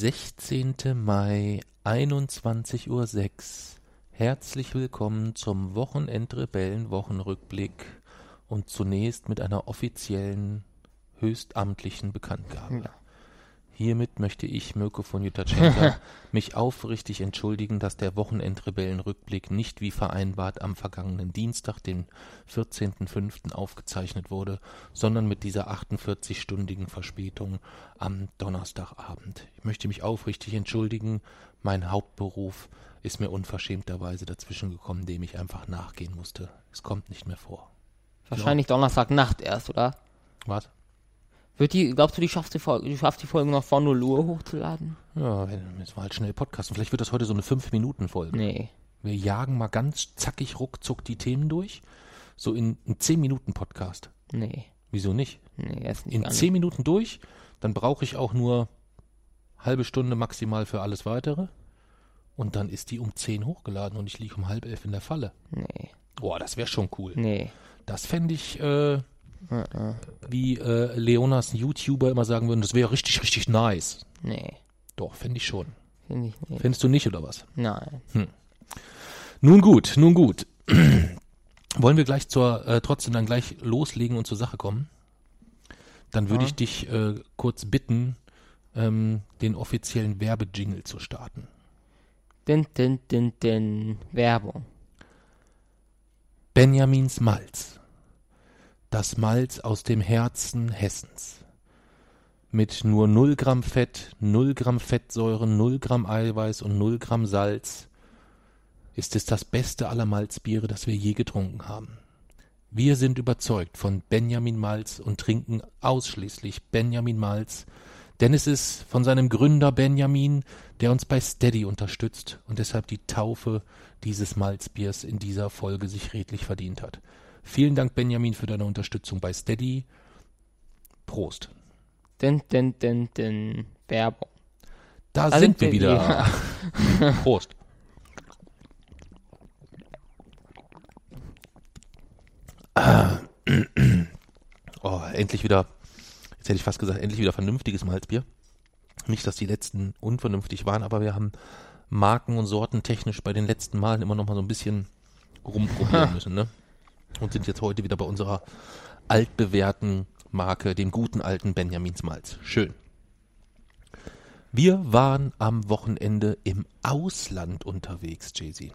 Sechzehnte Mai, einundzwanzig Uhr. sechs. Herzlich willkommen zum Wochenendrebellen-Wochenrückblick und zunächst mit einer offiziellen, höchstamtlichen Bekanntgabe. Ja. Hiermit möchte ich, Mirko von Jutachenka, mich aufrichtig entschuldigen, dass der Wochenendrebellen-Rückblick nicht wie vereinbart am vergangenen Dienstag, den 14.05. aufgezeichnet wurde, sondern mit dieser 48-stündigen Verspätung am Donnerstagabend. Ich möchte mich aufrichtig entschuldigen. Mein Hauptberuf ist mir unverschämterweise dazwischen gekommen, dem ich einfach nachgehen musste. Es kommt nicht mehr vor. Wahrscheinlich Donnerstagnacht erst, oder? Was? Wird die, glaubst du, die schaffst die Folge, du schaffst die Folge noch vor 0 Uhr hochzuladen? Ja, wenn- jetzt mal halt schnell podcasten. Vielleicht wird das heute so eine 5-Minuten-Folge. Nee. Wir jagen mal ganz zackig ruckzuck die Themen durch. So in einem 10-Minuten-Podcast. Nee. Wieso nicht? Nee, erst nicht. In gar nicht. 10 Minuten durch, dann brauche ich auch nur halbe Stunde maximal für alles weitere. Und dann ist die um 10 hochgeladen und ich liege um halb elf in der Falle. Nee. Boah, das wäre schon cool. Nee. Das fände ich, äh. Wie äh, Leonas YouTuber immer sagen würden, das wäre richtig, richtig nice. Nee. Doch, fände ich schon. Finde ich nicht. Findest du nicht, oder was? Nein. Nun gut, nun gut. Wollen wir gleich zur, äh, trotzdem dann gleich loslegen und zur Sache kommen? Dann würde Ja. ich dich äh, kurz bitten, ähm, den offiziellen Werbejingle zu starten. Din, din, din, din. Werbung. Benjamins Malz. Das Malz aus dem Herzen Hessens. Mit nur 0 Gramm Fett, 0 Gramm Fettsäuren, 0 Gramm Eiweiß und 0 Gramm Salz ist es das beste aller Malzbiere, das wir je getrunken haben. Wir sind überzeugt von Benjamin Malz und trinken ausschließlich Benjamin Malz, denn es ist von seinem Gründer Benjamin, der uns bei Steady unterstützt und deshalb die Taufe dieses Malzbiers in dieser Folge sich redlich verdient hat. Vielen Dank, Benjamin, für deine Unterstützung bei Steady. Prost. Din, din, din, din. Werbung. Da, Da sind sind wir wieder. Prost. Ah. Oh, endlich wieder, jetzt hätte ich fast gesagt, endlich wieder vernünftiges Malzbier. Nicht, dass die letzten unvernünftig waren, aber wir haben Marken und Sorten technisch bei den letzten Malen immer noch mal so ein bisschen rumprobieren müssen, ne? Und sind jetzt heute wieder bei unserer altbewährten Marke, dem guten alten Benjamins Malz. Schön. Wir waren am Wochenende im Ausland unterwegs, Jay-Z.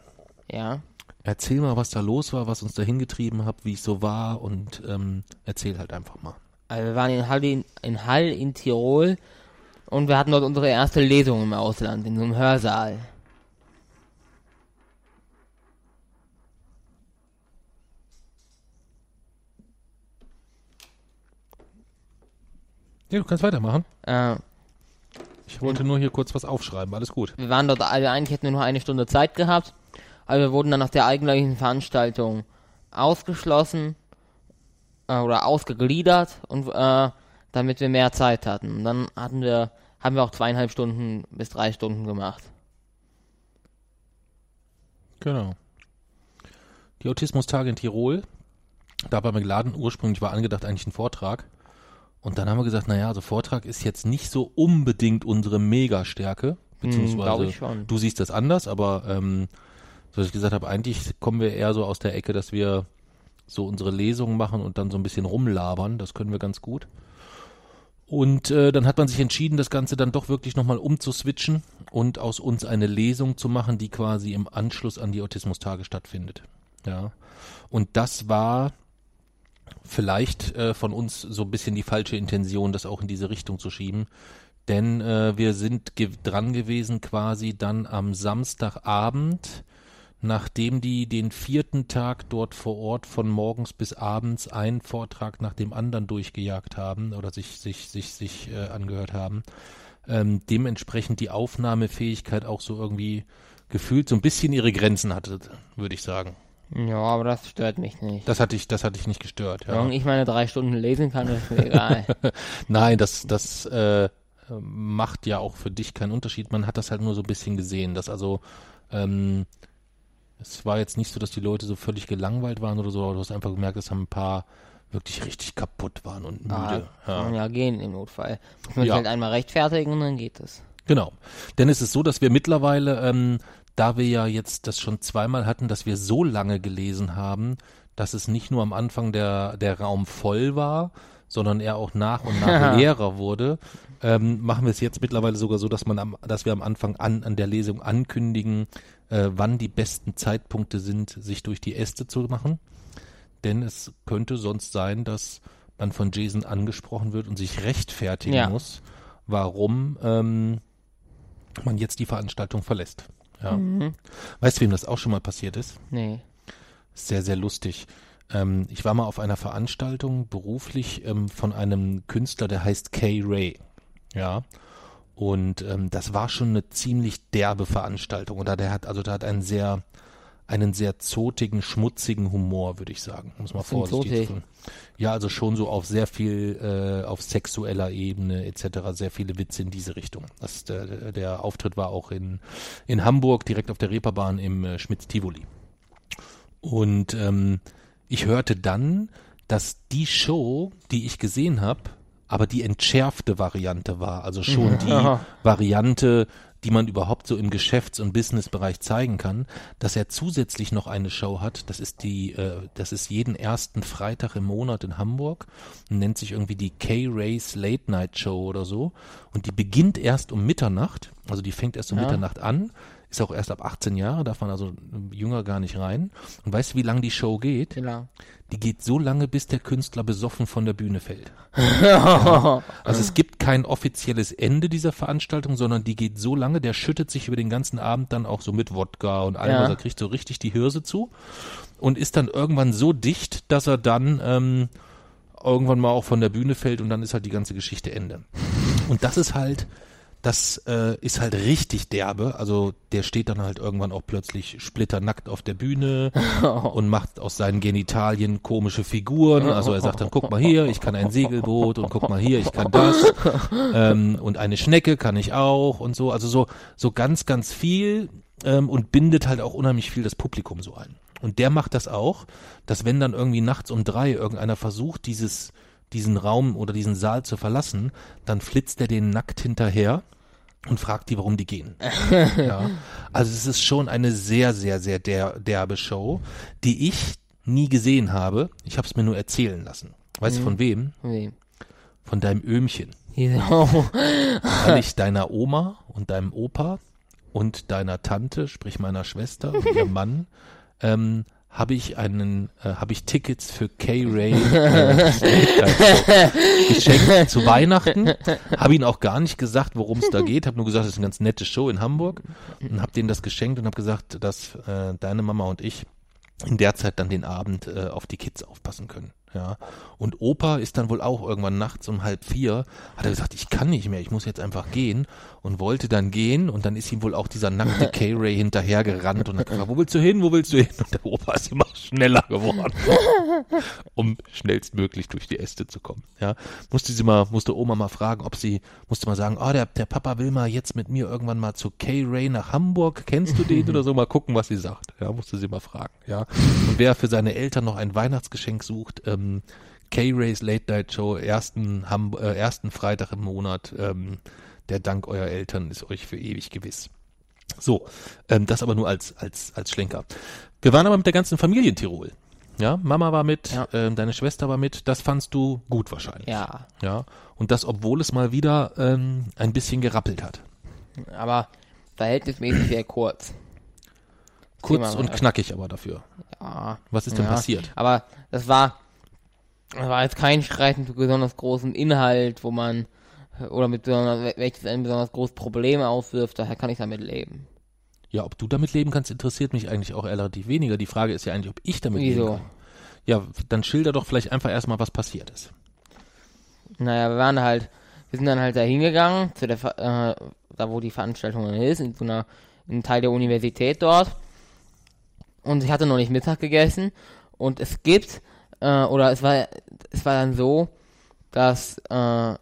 Ja. Erzähl mal, was da los war, was uns da hingetrieben hat, wie es so war und ähm, erzähl halt einfach mal. Also wir waren in Hall in, in Hall in Tirol und wir hatten dort unsere erste Lesung im Ausland, in so einem Hörsaal. Ja, du kannst weitermachen. Äh, Ich wollte nur hier kurz was aufschreiben, alles gut. wir waren dort, also eigentlich hätten wir nur eine Stunde Zeit gehabt, aber wir wurden dann nach der eigentlichen Veranstaltung ausgeschlossen äh, oder ausgegliedert und äh, damit wir mehr Zeit hatten. Und dann hatten wir, haben wir auch zweieinhalb Stunden bis drei Stunden gemacht. Genau. Die Autismustage in Tirol. Da war mir geladen, ursprünglich war angedacht eigentlich ein Vortrag. Und dann haben wir gesagt, naja, also Vortrag ist jetzt nicht so unbedingt unsere Megastärke. Beziehungsweise, glaub ich schon. du siehst das anders, aber ähm, so dass ich gesagt habe, eigentlich kommen wir eher so aus der Ecke, dass wir so unsere Lesungen machen und dann so ein bisschen rumlabern. Das können wir ganz gut. Und äh, dann hat man sich entschieden, das Ganze dann doch wirklich nochmal umzuswitchen und aus uns eine Lesung zu machen, die quasi im Anschluss an die Autismustage stattfindet. Ja. Und das war vielleicht äh, von uns so ein bisschen die falsche Intention, das auch in diese Richtung zu schieben. Denn äh, wir sind ge dran gewesen, quasi dann am Samstagabend nachdem die den vierten Tag dort vor Ort von morgens bis abends einen Vortrag nach dem anderen durchgejagt haben oder sich sich sich sich äh, angehört haben, ähm, dementsprechend die Aufnahmefähigkeit auch so irgendwie gefühlt so ein bisschen ihre Grenzen hatte, würde ich sagen. Ja, aber das stört mich nicht. Das hatte ich, das hatte ich nicht gestört. Ja. Solange ich meine drei Stunden lesen kann, ist mir egal. Nein, das, das äh, macht ja auch für dich keinen Unterschied. Man hat das halt nur so ein bisschen gesehen, dass also ähm, es war jetzt nicht so, dass die Leute so völlig gelangweilt waren oder so, aber du hast einfach gemerkt, dass ein paar wirklich richtig kaputt waren und müde. Ah, ja. ja gehen im Notfall. Muss man Ja. halt einmal rechtfertigen und dann geht es. Genau. Denn es ist so, dass wir mittlerweile, ähm, da wir ja jetzt das schon zweimal hatten, dass wir so lange gelesen haben, dass es nicht nur am Anfang der, der Raum voll war, sondern er auch nach und nach leerer wurde, ähm, machen wir es jetzt mittlerweile sogar so, dass man am, dass wir am Anfang an, an der Lesung ankündigen, äh, wann die besten Zeitpunkte sind, sich durch die Äste zu machen. Denn es könnte sonst sein, dass man von Jason angesprochen wird und sich rechtfertigen Ja. muss, warum ähm, man jetzt die Veranstaltung verlässt. Ja. Weißt du, wem das auch schon mal passiert ist? Nee. Sehr, sehr lustig. Ähm, ich war mal auf einer Veranstaltung beruflich ähm, von einem Künstler, der heißt Kay Ray. Ja. Und ähm, das war schon eine ziemlich derbe Veranstaltung. Oder der hat, also der hat einen sehr, einen sehr zotigen, schmutzigen Humor, würde ich sagen. Muss man vorsichtig tun. Ja, also schon so auf sehr viel, äh, auf sexueller Ebene etc. sehr viele Witze in diese Richtung. Das, der, der Auftritt war auch in, in Hamburg, direkt auf der Reeperbahn im äh, Schmitz-Tivoli. Und ähm, ich hörte dann, dass die Show, die ich gesehen habe, aber die entschärfte Variante war. Also schon die Variante, die man überhaupt so im Geschäfts- und Businessbereich zeigen kann, dass er zusätzlich noch eine Show hat. Das ist die, äh, das ist jeden ersten Freitag im Monat in Hamburg und nennt sich irgendwie die K-Race Late Night Show oder so. Und die beginnt erst um Mitternacht. Also die fängt erst um Ja. Mitternacht an. Ist auch erst ab 18 Jahre, darf man also äh, jünger gar nicht rein. Und weißt du, wie lang die Show geht? Lang? Die geht so lange, bis der Künstler besoffen von der Bühne fällt. Ja. Also es gibt kein offizielles Ende dieser Veranstaltung, sondern die geht so lange, der schüttet sich über den ganzen Abend dann auch so mit Wodka und allem, Ja. was er kriegt, so richtig die Hirse zu und ist dann irgendwann so dicht, dass er dann ähm, irgendwann mal auch von der Bühne fällt und dann ist halt die ganze Geschichte Ende. Und das ist halt, das äh, ist halt richtig derbe. Also der steht dann halt irgendwann auch plötzlich splitternackt auf der Bühne und macht aus seinen Genitalien komische Figuren. Also er sagt dann, guck mal hier, ich kann ein Segelboot und guck mal hier, ich kann das. Ähm, und eine Schnecke kann ich auch und so. Also so, so ganz, ganz viel ähm, und bindet halt auch unheimlich viel das Publikum so ein. Und der macht das auch, dass wenn dann irgendwie nachts um drei irgendeiner versucht, dieses, diesen Raum oder diesen Saal zu verlassen, dann flitzt er den nackt hinterher und fragt die, warum die gehen. ja. Also es ist schon eine sehr, sehr, sehr der, derbe Show, die ich nie gesehen habe. Ich habe es mir nur erzählen lassen. Weißt du von wem? Wie? Von deinem Öhmchen. Wieso? Weil ich deiner Oma und deinem Opa und deiner Tante, sprich meiner Schwester und ihrem Mann, ähm, habe ich einen, äh, habe ich Tickets für K-Ray äh, geschenkt zu Weihnachten. Habe ihnen auch gar nicht gesagt, worum es da geht. Habe nur gesagt, es ist eine ganz nette Show in Hamburg und habe denen das geschenkt und habe gesagt, dass äh, deine Mama und ich in der Zeit dann den Abend äh, auf die Kids aufpassen können. Ja. Und Opa ist dann wohl auch irgendwann nachts um halb vier, hat er gesagt, ich kann nicht mehr, ich muss jetzt einfach gehen und wollte dann gehen und dann ist ihm wohl auch dieser nackte K-Ray hinterhergerannt und hat gefragt, wo willst du hin, wo willst du hin? Und der Opa ist immer schneller geworden, um schnellstmöglich durch die Äste zu kommen. Ja. Musste sie mal, musste Oma mal fragen, ob sie, musste mal sagen, oh, der, der Papa will mal jetzt mit mir irgendwann mal zu K-Ray nach Hamburg, kennst du den oder so, mal gucken, was sie sagt. Ja, musste sie mal fragen. Ja. Und wer für seine Eltern noch ein Weihnachtsgeschenk sucht, ähm, K-Rays Late Night Show, ersten, Ham äh, ersten Freitag im Monat. Ähm, der Dank eurer Eltern ist euch für ewig gewiss. So, ähm, das aber nur als, als, als Schlenker. Wir waren aber mit der ganzen Familie in Tirol. Ja, Mama war mit, Ja. ähm, deine Schwester war mit. Das fandst du gut wahrscheinlich. Ja, Ja. Und das, obwohl es mal wieder ähm, ein bisschen gerappelt hat. aber verhältnismäßig sehr kurz. Kurz und knackig aber dafür. Ja. Was ist denn ja. passiert? Aber das war, das war jetzt kein Streit mit besonders großem Inhalt, wo man, oder mit welches ein besonders großes Problem aufwirft, daher kann ich damit leben. Ja, ob du damit leben kannst, interessiert mich eigentlich auch relativ weniger. Die Frage ist ja eigentlich, ob ich damit Wieso? leben kann. Ja, dann schilder doch vielleicht einfach erstmal, was passiert ist. Naja, wir waren halt, wir sind dann halt da hingegangen, zu der, äh, da wo die Veranstaltung dann ist, in so einer, in einem Teil der Universität dort. Und ich hatte noch nicht Mittag gegessen. Und es gibt, äh, oder es war, es war dann so, dass, äh,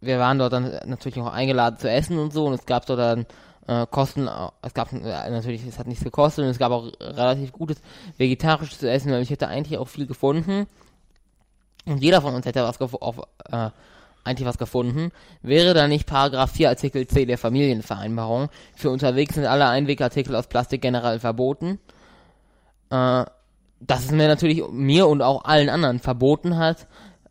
wir waren dort dann natürlich auch eingeladen zu essen und so und es gab dort dann äh, Kosten, es gab äh, natürlich, es hat nichts gekostet und es gab auch relativ gutes vegetarisches zu essen, weil ich hätte eigentlich auch viel gefunden und jeder von uns hätte was auf, äh, eigentlich was gefunden, wäre da nicht Paragraph 4 Artikel C der Familienvereinbarung. Für unterwegs sind alle Einwegartikel aus Plastik generell verboten. Äh, dass es mir natürlich mir und auch allen anderen verboten hat,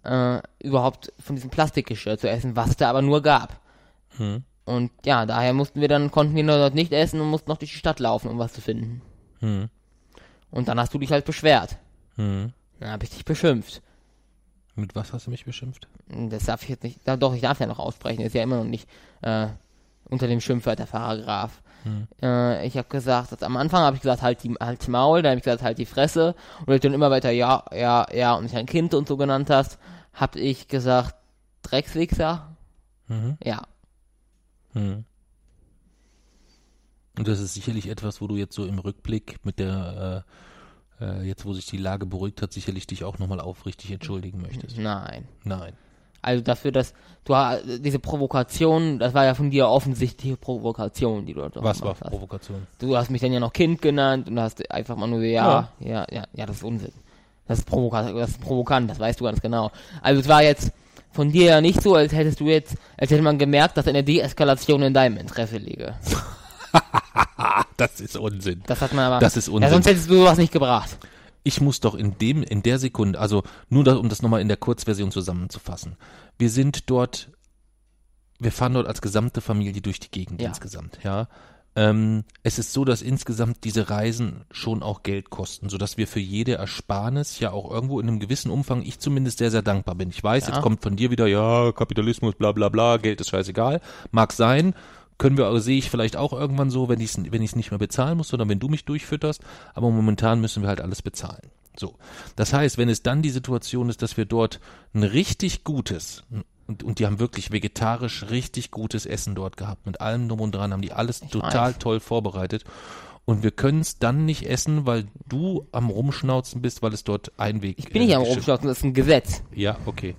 äh, überhaupt von diesem Plastikgeschirr zu essen, was es da aber nur gab. Hm. Und ja, daher mussten wir dann, konnten wir dort nicht essen und mussten noch durch die Stadt laufen, um was zu finden. Hm. Und dann hast du dich halt beschwert. Hm. Dann habe ich dich beschimpft. Mit was hast du mich beschimpft? Das darf ich jetzt nicht, doch, ich darf ja noch aussprechen, ist ja immer noch nicht äh, unter dem Schimpfwörterparagraph. Äh, ich habe gesagt, dass, am Anfang habe ich gesagt, halt die, halt die Maul, dann habe ich gesagt, halt die Fresse und du dann immer weiter ja, ja, ja und mich ein Kind und so genannt hast, habe ich gesagt, Dreckswichser, Mhm. ja. Hm. Und das ist sicherlich etwas, wo du jetzt so im Rückblick mit der, äh, äh, jetzt wo sich die Lage beruhigt hat, sicherlich dich auch nochmal aufrichtig entschuldigen möchtest. Nein. Nein. Also dafür, dass du diese Provokation, das war ja von dir offensichtliche Provokation, die du dort Was war hast. Provokation? Du hast mich dann ja noch Kind genannt und hast einfach mal nur so, ja, ja, ja, ja, das ist Unsinn. Das ist, provoka das ist provokant, das weißt du ganz genau. Also es war jetzt von dir ja nicht so, als hättest du jetzt, als hätte man gemerkt, dass eine Deeskalation in deinem Interesse liege. Das ist Unsinn. Das hat man aber. Das ist Ja, Unsinn. sonst hättest du sowas nicht gebracht. Ich muss doch in dem, in der Sekunde, also nur da, um das nochmal in der Kurzversion zusammenzufassen. Wir sind dort, wir fahren dort als gesamte Familie durch die Gegend Ja. insgesamt, ja. Ähm, es ist so, dass insgesamt diese Reisen schon auch Geld kosten, sodass wir für jede Ersparnis ja auch irgendwo in einem gewissen Umfang, ich zumindest sehr, sehr dankbar bin. Ich weiß, Ja. jetzt kommt von dir wieder, ja, Kapitalismus, bla bla bla, Geld ist scheißegal. Mag sein, können wir, sehe ich vielleicht auch irgendwann so, wenn ich es wenn ich's nicht mehr bezahlen muss, sondern wenn du mich durchfütterst, aber momentan müssen wir halt alles bezahlen. So. Das heißt, wenn es dann die Situation ist, dass wir dort ein richtig gutes, und, und die haben wirklich vegetarisch richtig gutes Essen dort gehabt, mit allem drum und dran, haben die alles total weiß. toll vorbereitet. Und wir können es dann nicht essen, weil du am Rumschnauzen bist, weil es dort Einweg Ich bin nicht am Geschirr- Rumschlossen, das ist ein Gesetz. ja, okay.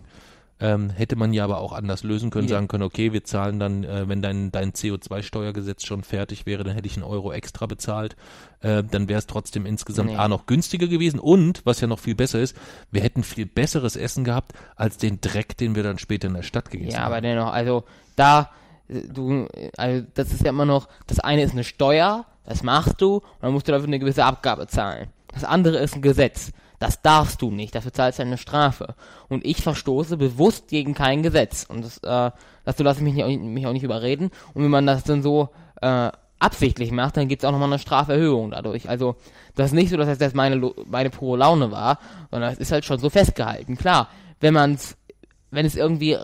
Ähm, hätte man ja aber auch anders lösen können, Ja. sagen können, okay, wir zahlen dann, äh, wenn dein, dein CO2-Steuergesetz schon fertig wäre, dann hätte ich einen Euro extra bezahlt. Äh, dann wäre es trotzdem insgesamt Nee. A noch günstiger gewesen und, was ja noch viel besser ist, wir hätten viel besseres Essen gehabt, als den Dreck, den wir dann später in der Stadt gegessen Ja, haben. aber dennoch, also da, äh, du, also das ist ja immer noch, das eine ist eine Steuer, das machst du, und dann musst du dafür eine gewisse Abgabe zahlen. Das andere ist ein Gesetz. Das darfst du nicht, dafür zahlst du eine Strafe. Und ich verstoße bewusst gegen kein Gesetz. Und das, äh, dazu lasse ich mich, nicht, mich auch nicht überreden. Und wenn man das dann so äh, absichtlich macht, dann gibt's auch nochmal eine Straferhöhung dadurch. Also das ist nicht so, dass das jetzt meine, meine pure Laune war, sondern es ist halt schon so festgehalten. Klar, wenn man's wenn es irgendwie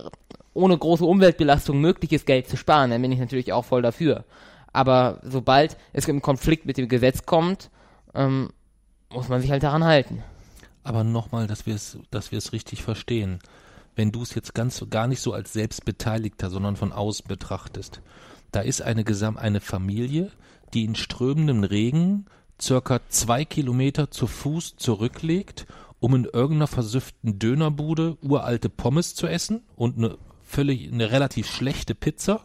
ohne große Umweltbelastung möglich ist, Geld zu sparen, dann bin ich natürlich auch voll dafür. Aber sobald es im Konflikt mit dem Gesetz kommt, ähm, muss man sich halt daran halten. Aber nochmal, dass wir es, dass wir es richtig verstehen. Wenn du es jetzt ganz gar nicht so als Selbstbeteiligter, sondern von außen betrachtest, da ist eine Gesam eine Familie, die in strömendem Regen circa zwei Kilometer zu Fuß zurücklegt, um in irgendeiner versüfften Dönerbude uralte Pommes zu essen und eine völlig, eine relativ schlechte Pizza,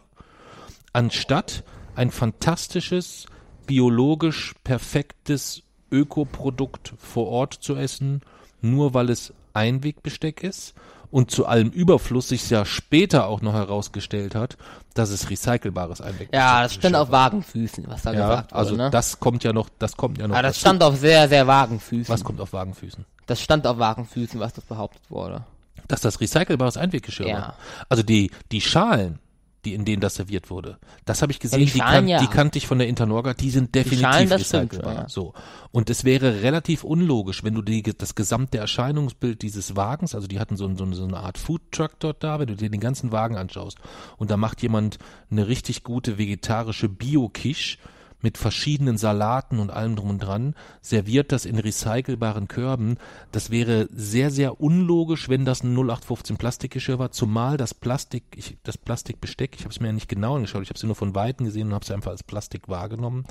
anstatt ein fantastisches, biologisch perfektes Ökoprodukt vor Ort zu essen, nur weil es Einwegbesteck ist und zu allem Überfluss sich ja später auch noch herausgestellt hat, dass es recycelbares Einwegbesteck Ja, das stand ist. auf Wagenfüßen, was da ja, gesagt wurde. also ne? das kommt ja noch, das kommt ja noch. Aber das dazu. stand auf sehr, sehr Wagenfüßen. Was kommt auf Wagenfüßen? Das stand auf Wagenfüßen, was das behauptet wurde. Dass das recycelbares Einweggeschirr Ja. war. Also die, die Schalen, die, in denen das serviert wurde, das habe ich gesehen, die die, Schalen, kan ja. die kannte ich von der Internorga, die sind definitiv Schalen, das stimmt recycelbar. schon, ja. So. Und es wäre relativ unlogisch, wenn du die, das gesamte Erscheinungsbild dieses Wagens, also die hatten so, so, eine- so eine Art Foodtruck dort da, wenn du dir den ganzen Wagen anschaust und da macht jemand eine richtig gute vegetarische Bio-Quiche mit verschiedenen Salaten und allem drum und dran, serviert das in recycelbaren Körben. Das wäre sehr, sehr unlogisch, wenn das ein 0815 Plastikgeschirr war, zumal das Plastik, ich, das Plastikbesteck, ich habe es mir ja nicht genau angeschaut, ich habe es nur von Weitem gesehen und habe es einfach als Plastik wahrgenommen.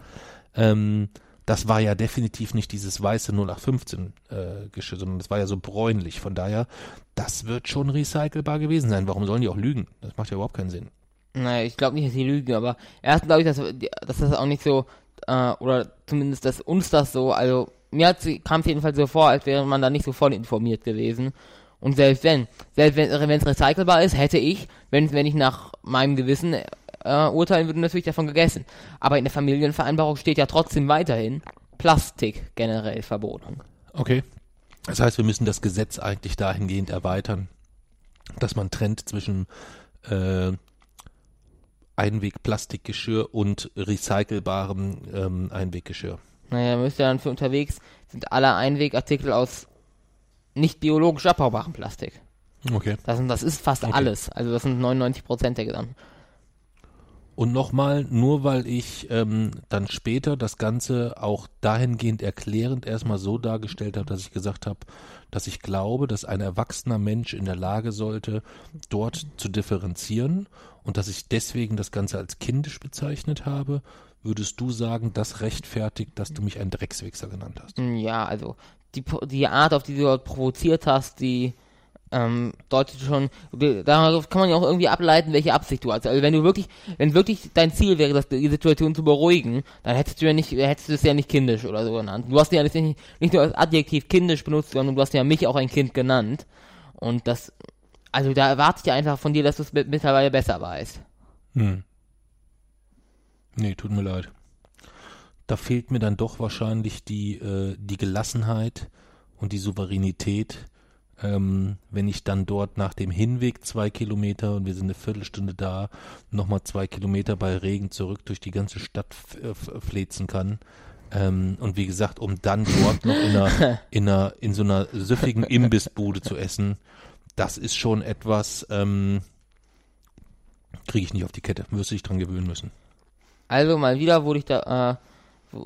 Ähm, das war ja definitiv nicht dieses weiße 0815 äh, Geschirr, sondern das war ja so bräunlich. Von daher, das wird schon recycelbar gewesen sein. Warum sollen die auch lügen? Das macht ja überhaupt keinen Sinn. Naja, ich glaube nicht, dass die lügen, aber erst glaube ich, dass, dass das auch nicht so, äh, oder zumindest, dass uns das so, also mir kam es jedenfalls so vor, als wäre man da nicht so voll informiert gewesen. Und selbst wenn, selbst wenn es recycelbar ist, hätte ich, wenn, wenn ich nach meinem Gewissen äh, urteilen würde, natürlich davon gegessen. Aber in der Familienvereinbarung steht ja trotzdem weiterhin Plastik generell verboten. Okay. Das heißt, wir müssen das Gesetz eigentlich dahingehend erweitern, dass man trennt zwischen äh, Einweg-Plastikgeschirr und recycelbarem ähm, Einweggeschirr. Naja, müsste dann für unterwegs sind alle Einwegartikel aus nicht biologisch abbaubarem Plastik. Okay. Das, das ist fast okay. alles. Also das sind 99 Prozent der Gesamten. Und nochmal, nur weil ich ähm, dann später das Ganze auch dahingehend erklärend erstmal so dargestellt habe, dass ich gesagt habe, dass ich glaube, dass ein erwachsener Mensch in der Lage sollte, dort zu differenzieren und dass ich deswegen das Ganze als kindisch bezeichnet habe, würdest du sagen, das rechtfertigt, dass du mich ein Dreckswichser genannt hast? Ja, also die, die Art, auf die du dort provoziert hast, die ähm, deutet schon, darauf kann man ja auch irgendwie ableiten, welche Absicht du hast. Also wenn du wirklich, wenn wirklich dein Ziel wäre, das, die Situation zu beruhigen, dann hättest du ja nicht, hättest du es ja nicht kindisch oder so genannt. Du hast ja nicht, nicht nur das Adjektiv kindisch benutzt, sondern du hast ja mich auch ein Kind genannt. Und das, also da erwarte ich ja einfach von dir, dass du es mittlerweile besser weißt. Hm. Nee, tut mir leid. Da fehlt mir dann doch wahrscheinlich die, äh, die Gelassenheit und die Souveränität, ähm, wenn ich dann dort nach dem Hinweg zwei Kilometer und wir sind eine Viertelstunde da, nochmal zwei Kilometer bei Regen zurück durch die ganze Stadt flezen kann. Ähm, und wie gesagt, um dann dort noch in einer, in einer, in so einer süffigen Imbissbude zu essen, das ist schon etwas, ähm, kriege ich nicht auf die Kette, müsste ich dran gewöhnen müssen. Also mal wieder wurde ich da, äh,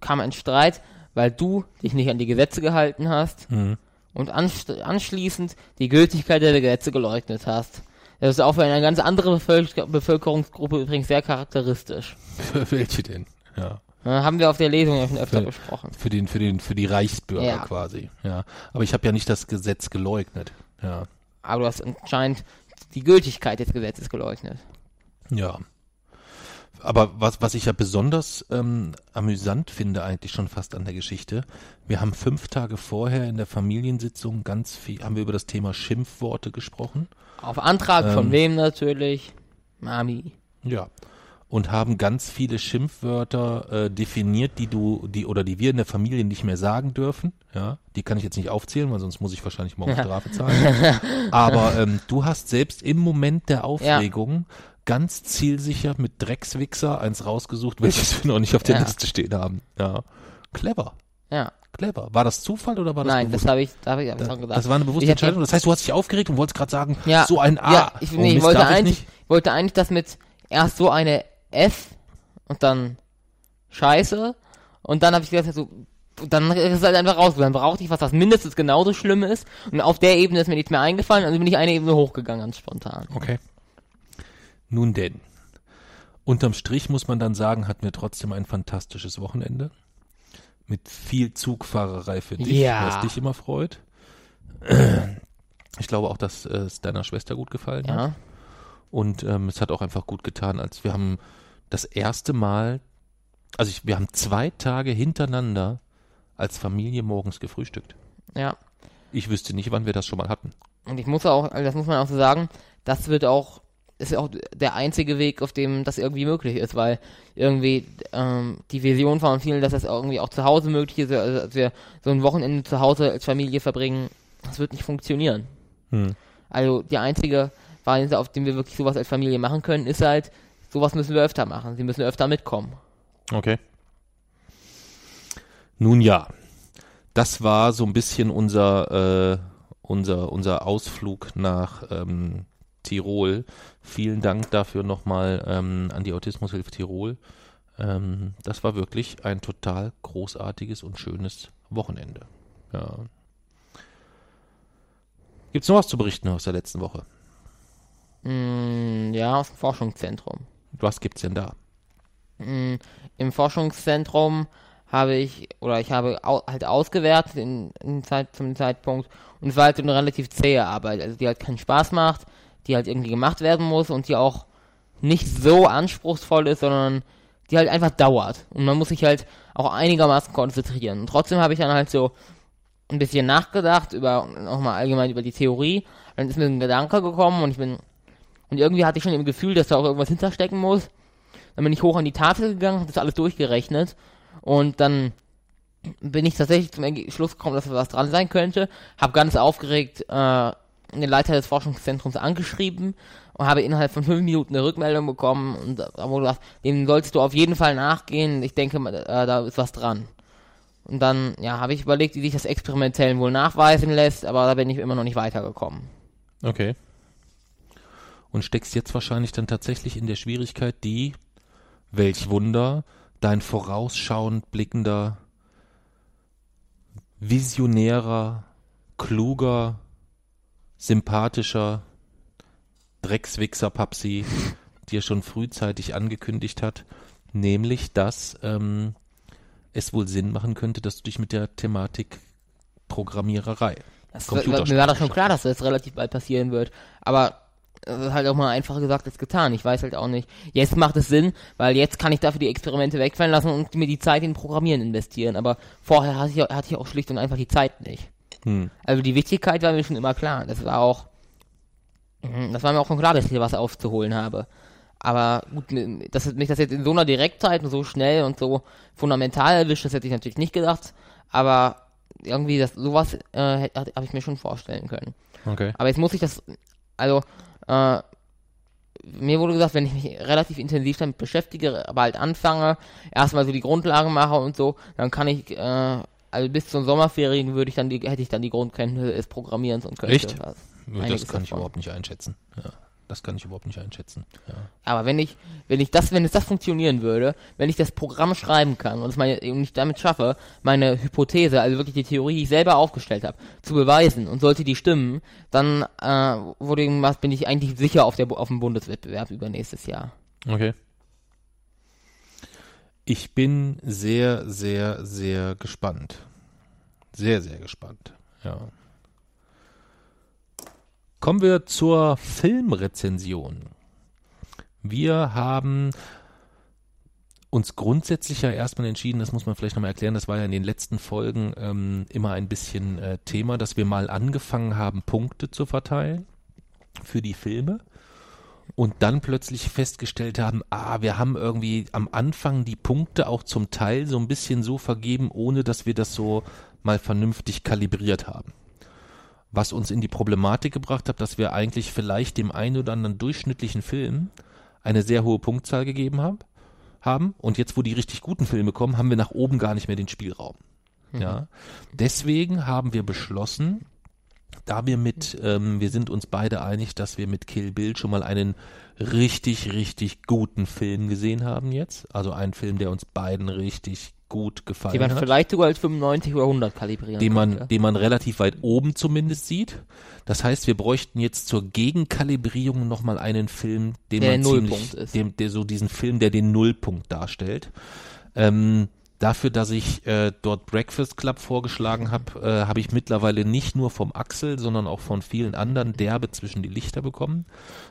kam ein Streit, weil du dich nicht an die Gesetze gehalten hast. Mhm und anschließend die Gültigkeit der Gesetze geleugnet hast. Das ist auch für eine ganz andere Bevölker Bevölkerungsgruppe übrigens sehr charakteristisch. Für welche denn? Ja. ja. haben wir auf der Lesung ja schon öfter für, besprochen. Für den, für den, für die Reichsbürger ja. quasi. Ja. Aber ich habe ja nicht das Gesetz geleugnet. Ja. Aber du hast anscheinend die Gültigkeit des Gesetzes geleugnet. Ja. Aber was, was ich ja besonders ähm, amüsant finde eigentlich schon fast an der Geschichte, wir haben fünf Tage vorher in der Familiensitzung ganz viel, haben wir über das Thema Schimpfworte gesprochen. Auf Antrag ähm, von wem natürlich? Mami. Ja. Und haben ganz viele Schimpfwörter äh, definiert, die du, die oder die wir in der Familie nicht mehr sagen dürfen. Ja, die kann ich jetzt nicht aufzählen, weil sonst muss ich wahrscheinlich morgen Strafe zahlen. Aber ähm, du hast selbst im Moment der Aufregung ja ganz zielsicher mit Dreckswichser eins rausgesucht, welches wir noch nicht auf der ja. Liste stehen haben. Ja. Clever. Ja. Clever. War das Zufall oder war das Nein, bewusst? das habe ich, da habe ich, hab ich schon gedacht. Das war eine bewusste Entscheidung. Das heißt, du hast dich aufgeregt und wolltest gerade sagen, ja, so ein A. Ja, ich, nee, oh, ich wollte eigentlich, ich wollte eigentlich das mit erst so eine F und dann Scheiße und dann habe ich gedacht, so, dann ist es halt einfach raus. Dann brauchte ich was, was mindestens genauso schlimm ist. Und auf der Ebene ist mir nichts mehr eingefallen, also bin ich eine Ebene hochgegangen, ganz spontan. Okay. Nun denn, unterm Strich muss man dann sagen, hatten wir trotzdem ein fantastisches Wochenende. Mit viel Zugfahrerei für dich, ja. was dich immer freut. Ich glaube auch, dass es deiner Schwester gut gefallen ja. hat. Und ähm, es hat auch einfach gut getan, als wir haben das erste Mal, also ich, wir haben zwei Tage hintereinander als Familie morgens gefrühstückt. Ja. Ich wüsste nicht, wann wir das schon mal hatten. Und ich muss auch, also das muss man auch so sagen, das wird auch ist auch der einzige Weg, auf dem das irgendwie möglich ist, weil irgendwie ähm, die Vision von vielen, dass das irgendwie auch zu Hause möglich ist, also dass wir so ein Wochenende zu Hause als Familie verbringen, das wird nicht funktionieren. Hm. Also die einzige Variante, auf dem wir wirklich sowas als Familie machen können, ist halt, sowas müssen wir öfter machen. Sie müssen öfter mitkommen. Okay. Nun ja, das war so ein bisschen unser, äh, unser, unser Ausflug nach ähm, Tirol. Vielen Dank dafür nochmal ähm, an die Autismushilfe Tirol. Ähm, das war wirklich ein total großartiges und schönes Wochenende. Ja. Gibt's noch was zu berichten aus der letzten Woche? Mm, ja, aus dem Forschungszentrum. Was gibt's denn da? Mm, Im Forschungszentrum habe ich, oder ich habe au halt ausgewertet in, in Zeit, zum Zeitpunkt und es war halt eine relativ zähe Arbeit, also die halt keinen Spaß macht, die halt irgendwie gemacht werden muss und die auch nicht so anspruchsvoll ist, sondern die halt einfach dauert. Und man muss sich halt auch einigermaßen konzentrieren. Und trotzdem habe ich dann halt so ein bisschen nachgedacht über, nochmal allgemein über die Theorie. Dann ist mir ein Gedanke gekommen und ich bin, und irgendwie hatte ich schon im Gefühl, dass da auch irgendwas hinterstecken muss. Dann bin ich hoch an die Tafel gegangen, habe das alles durchgerechnet und dann bin ich tatsächlich zum Schluss gekommen, dass da was dran sein könnte. Habe ganz aufgeregt äh, den Leiter des Forschungszentrums angeschrieben und habe innerhalb von fünf Minuten eine Rückmeldung bekommen und da wurde gesagt, dem sollst du auf jeden Fall nachgehen. Ich denke, äh, da ist was dran. Und dann, ja, habe ich überlegt, wie sich das experimentell wohl nachweisen lässt, aber da bin ich immer noch nicht weitergekommen. Okay. Und steckst jetzt wahrscheinlich dann tatsächlich in der Schwierigkeit, die, welch Wunder, dein vorausschauend blickender, visionärer, kluger, sympathischer Dreckswichser Papsi dir schon frühzeitig angekündigt hat, nämlich dass ähm, es wohl Sinn machen könnte, dass du dich mit der Thematik Programmiererei. Das mir war doch schon klar, dass das relativ bald passieren wird. Aber das ist halt auch mal einfacher gesagt als getan. Ich weiß halt auch nicht. Jetzt macht es Sinn, weil jetzt kann ich dafür die Experimente wegfallen lassen und mir die Zeit in Programmieren investieren. Aber vorher hatte ich, hatte ich auch schlicht und einfach die Zeit nicht. Hm. Also die Wichtigkeit war mir schon immer klar. Das war auch, mhm, das war mir auch schon klar, dass ich hier was aufzuholen habe. Aber gut, dass mich das jetzt in so einer Direktzeit und so schnell und so fundamental erwischt, das hätte ich natürlich nicht gedacht. Aber irgendwie das sowas äh, habe ich mir schon vorstellen können. Okay. Aber jetzt muss ich das, also äh, mir wurde gesagt, wenn ich mich relativ intensiv damit beschäftige, bald anfange, erstmal so die Grundlagen mache und so, dann kann ich, äh, also bis zum Sommerferien würde ich dann die, hätte ich dann die Grundkenntnisse des Programmierens und könnte Echt? was. Das kann ich überhaupt nicht einschätzen. Ja. Das kann ich überhaupt nicht einschätzen. Ja. Aber wenn ich, wenn ich das, wenn es das funktionieren würde, wenn ich das Programm schreiben kann und es meine, und ich damit schaffe, meine Hypothese, also wirklich die Theorie, die ich selber aufgestellt habe, zu beweisen und sollte die stimmen, dann äh, wurde irgendwas, bin ich eigentlich sicher auf der auf dem Bundeswettbewerb über nächstes Jahr. Okay. Ich bin sehr, sehr, sehr gespannt. Sehr, sehr gespannt. Ja. Kommen wir zur Filmrezension. Wir haben uns grundsätzlich ja erstmal entschieden, das muss man vielleicht nochmal erklären, das war ja in den letzten Folgen ähm, immer ein bisschen äh, Thema, dass wir mal angefangen haben, Punkte zu verteilen für die Filme und dann plötzlich festgestellt haben, ah, wir haben irgendwie am Anfang die Punkte auch zum Teil so ein bisschen so vergeben, ohne dass wir das so mal vernünftig kalibriert haben was uns in die Problematik gebracht hat, dass wir eigentlich vielleicht dem einen oder anderen durchschnittlichen Film eine sehr hohe Punktzahl gegeben haben, haben. Und jetzt, wo die richtig guten Filme kommen, haben wir nach oben gar nicht mehr den Spielraum. Mhm. Ja. Deswegen haben wir beschlossen, da wir mit, ähm, wir sind uns beide einig, dass wir mit Kill Bill schon mal einen richtig, richtig guten Film gesehen haben jetzt. Also einen Film, der uns beiden richtig gut gefallen hat. Den man hat. vielleicht sogar als 95 oder 100 kalibrieren den man, könnte. Den man relativ weit oben zumindest sieht. Das heißt, wir bräuchten jetzt zur Gegenkalibrierung nochmal einen Film, den der man ziemlich, ist. Dem, der so diesen Film, der den Nullpunkt darstellt. Ähm, dafür, dass ich äh, dort Breakfast Club vorgeschlagen habe, äh, habe ich mittlerweile nicht nur vom Axel, sondern auch von vielen anderen derbe zwischen die Lichter bekommen,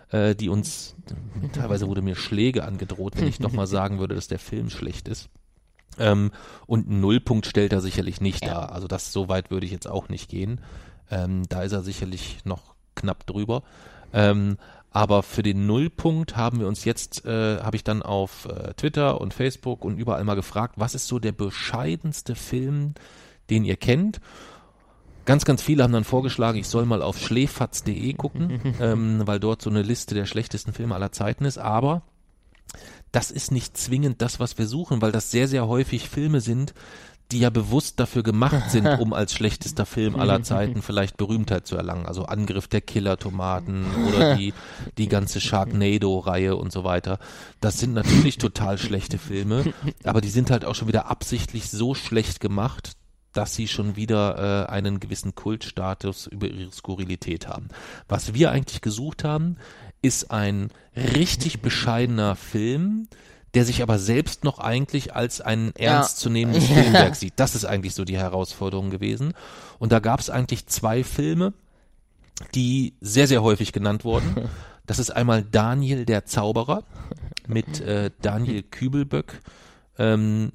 äh, die uns, teilweise wurde mir Schläge angedroht, wenn ich nochmal sagen würde, dass der Film schlecht ist. Ähm, und einen Nullpunkt stellt er sicherlich nicht ja. dar. Also das so weit würde ich jetzt auch nicht gehen. Ähm, da ist er sicherlich noch knapp drüber. Ähm, aber für den Nullpunkt haben wir uns jetzt, äh, habe ich dann auf äh, Twitter und Facebook und überall mal gefragt, was ist so der bescheidenste Film, den ihr kennt? Ganz, ganz viele haben dann vorgeschlagen, ich soll mal auf schläfatz.de gucken, ähm, weil dort so eine Liste der schlechtesten Filme aller Zeiten ist. Aber das ist nicht zwingend das, was wir suchen, weil das sehr, sehr häufig Filme sind, die ja bewusst dafür gemacht sind, um als schlechtester Film aller Zeiten vielleicht Berühmtheit zu erlangen. Also Angriff der Killer-Tomaten oder die, die ganze Sharknado-Reihe und so weiter. Das sind natürlich total schlechte Filme, aber die sind halt auch schon wieder absichtlich so schlecht gemacht, dass sie schon wieder äh, einen gewissen Kultstatus über ihre Skurrilität haben. Was wir eigentlich gesucht haben, ist ein richtig bescheidener Film, der sich aber selbst noch eigentlich als ein ernstzunehmendes Ja. Filmwerk sieht. Das ist eigentlich so die Herausforderung gewesen. Und da gab es eigentlich zwei Filme, die sehr, sehr häufig genannt wurden. Das ist einmal Daniel der Zauberer mit äh, Daniel Kübelböck, ähm,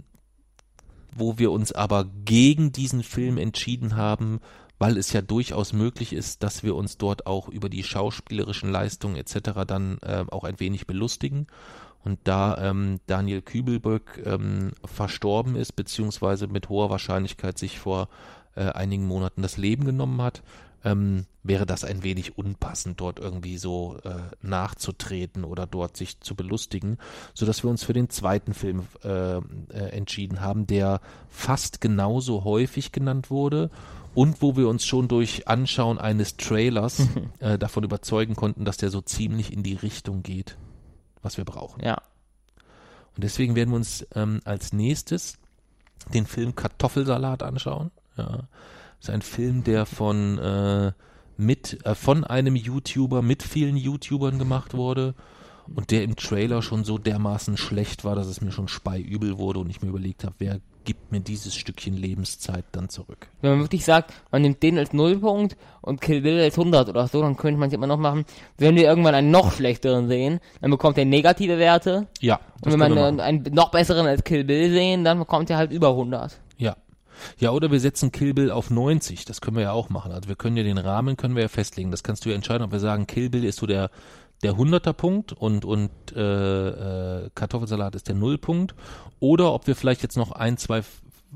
wo wir uns aber gegen diesen Film entschieden haben, weil es ja durchaus möglich ist, dass wir uns dort auch über die schauspielerischen Leistungen etc. dann äh, auch ein wenig belustigen. Und da ähm, Daniel Kübelböck ähm, verstorben ist, beziehungsweise mit hoher Wahrscheinlichkeit sich vor äh, einigen Monaten das Leben genommen hat, ähm, wäre das ein wenig unpassend, dort irgendwie so äh, nachzutreten oder dort sich zu belustigen, so dass wir uns für den zweiten Film äh, äh, entschieden haben, der fast genauso häufig genannt wurde und wo wir uns schon durch Anschauen eines Trailers äh, davon überzeugen konnten, dass der so ziemlich in die Richtung geht, was wir brauchen. Ja. Und deswegen werden wir uns ähm, als nächstes den Film Kartoffelsalat anschauen. Ja. Das ist ein Film, der von äh, mit äh, von einem YouTuber mit vielen YouTubern gemacht wurde und der im Trailer schon so dermaßen schlecht war, dass es mir schon speiübel wurde und ich mir überlegt habe, wer gibt mir dieses Stückchen Lebenszeit dann zurück. Wenn man wirklich sagt, man nimmt den als Nullpunkt und Kill Bill als 100 oder so, dann könnte man es immer noch machen. Wenn wir irgendwann einen noch schlechteren sehen, dann bekommt er negative Werte. Ja, Und wenn man äh, einen noch besseren als Kill Bill sehen, dann bekommt er halt über 100. Ja. Ja, oder wir setzen Kill Bill auf 90. Das können wir ja auch machen. Also wir können ja den Rahmen können wir ja festlegen. Das kannst du ja entscheiden, ob wir sagen, Kill Bill ist so der der 100er Punkt und und äh, äh, Kartoffelsalat ist der Nullpunkt oder ob wir vielleicht jetzt noch ein, zwei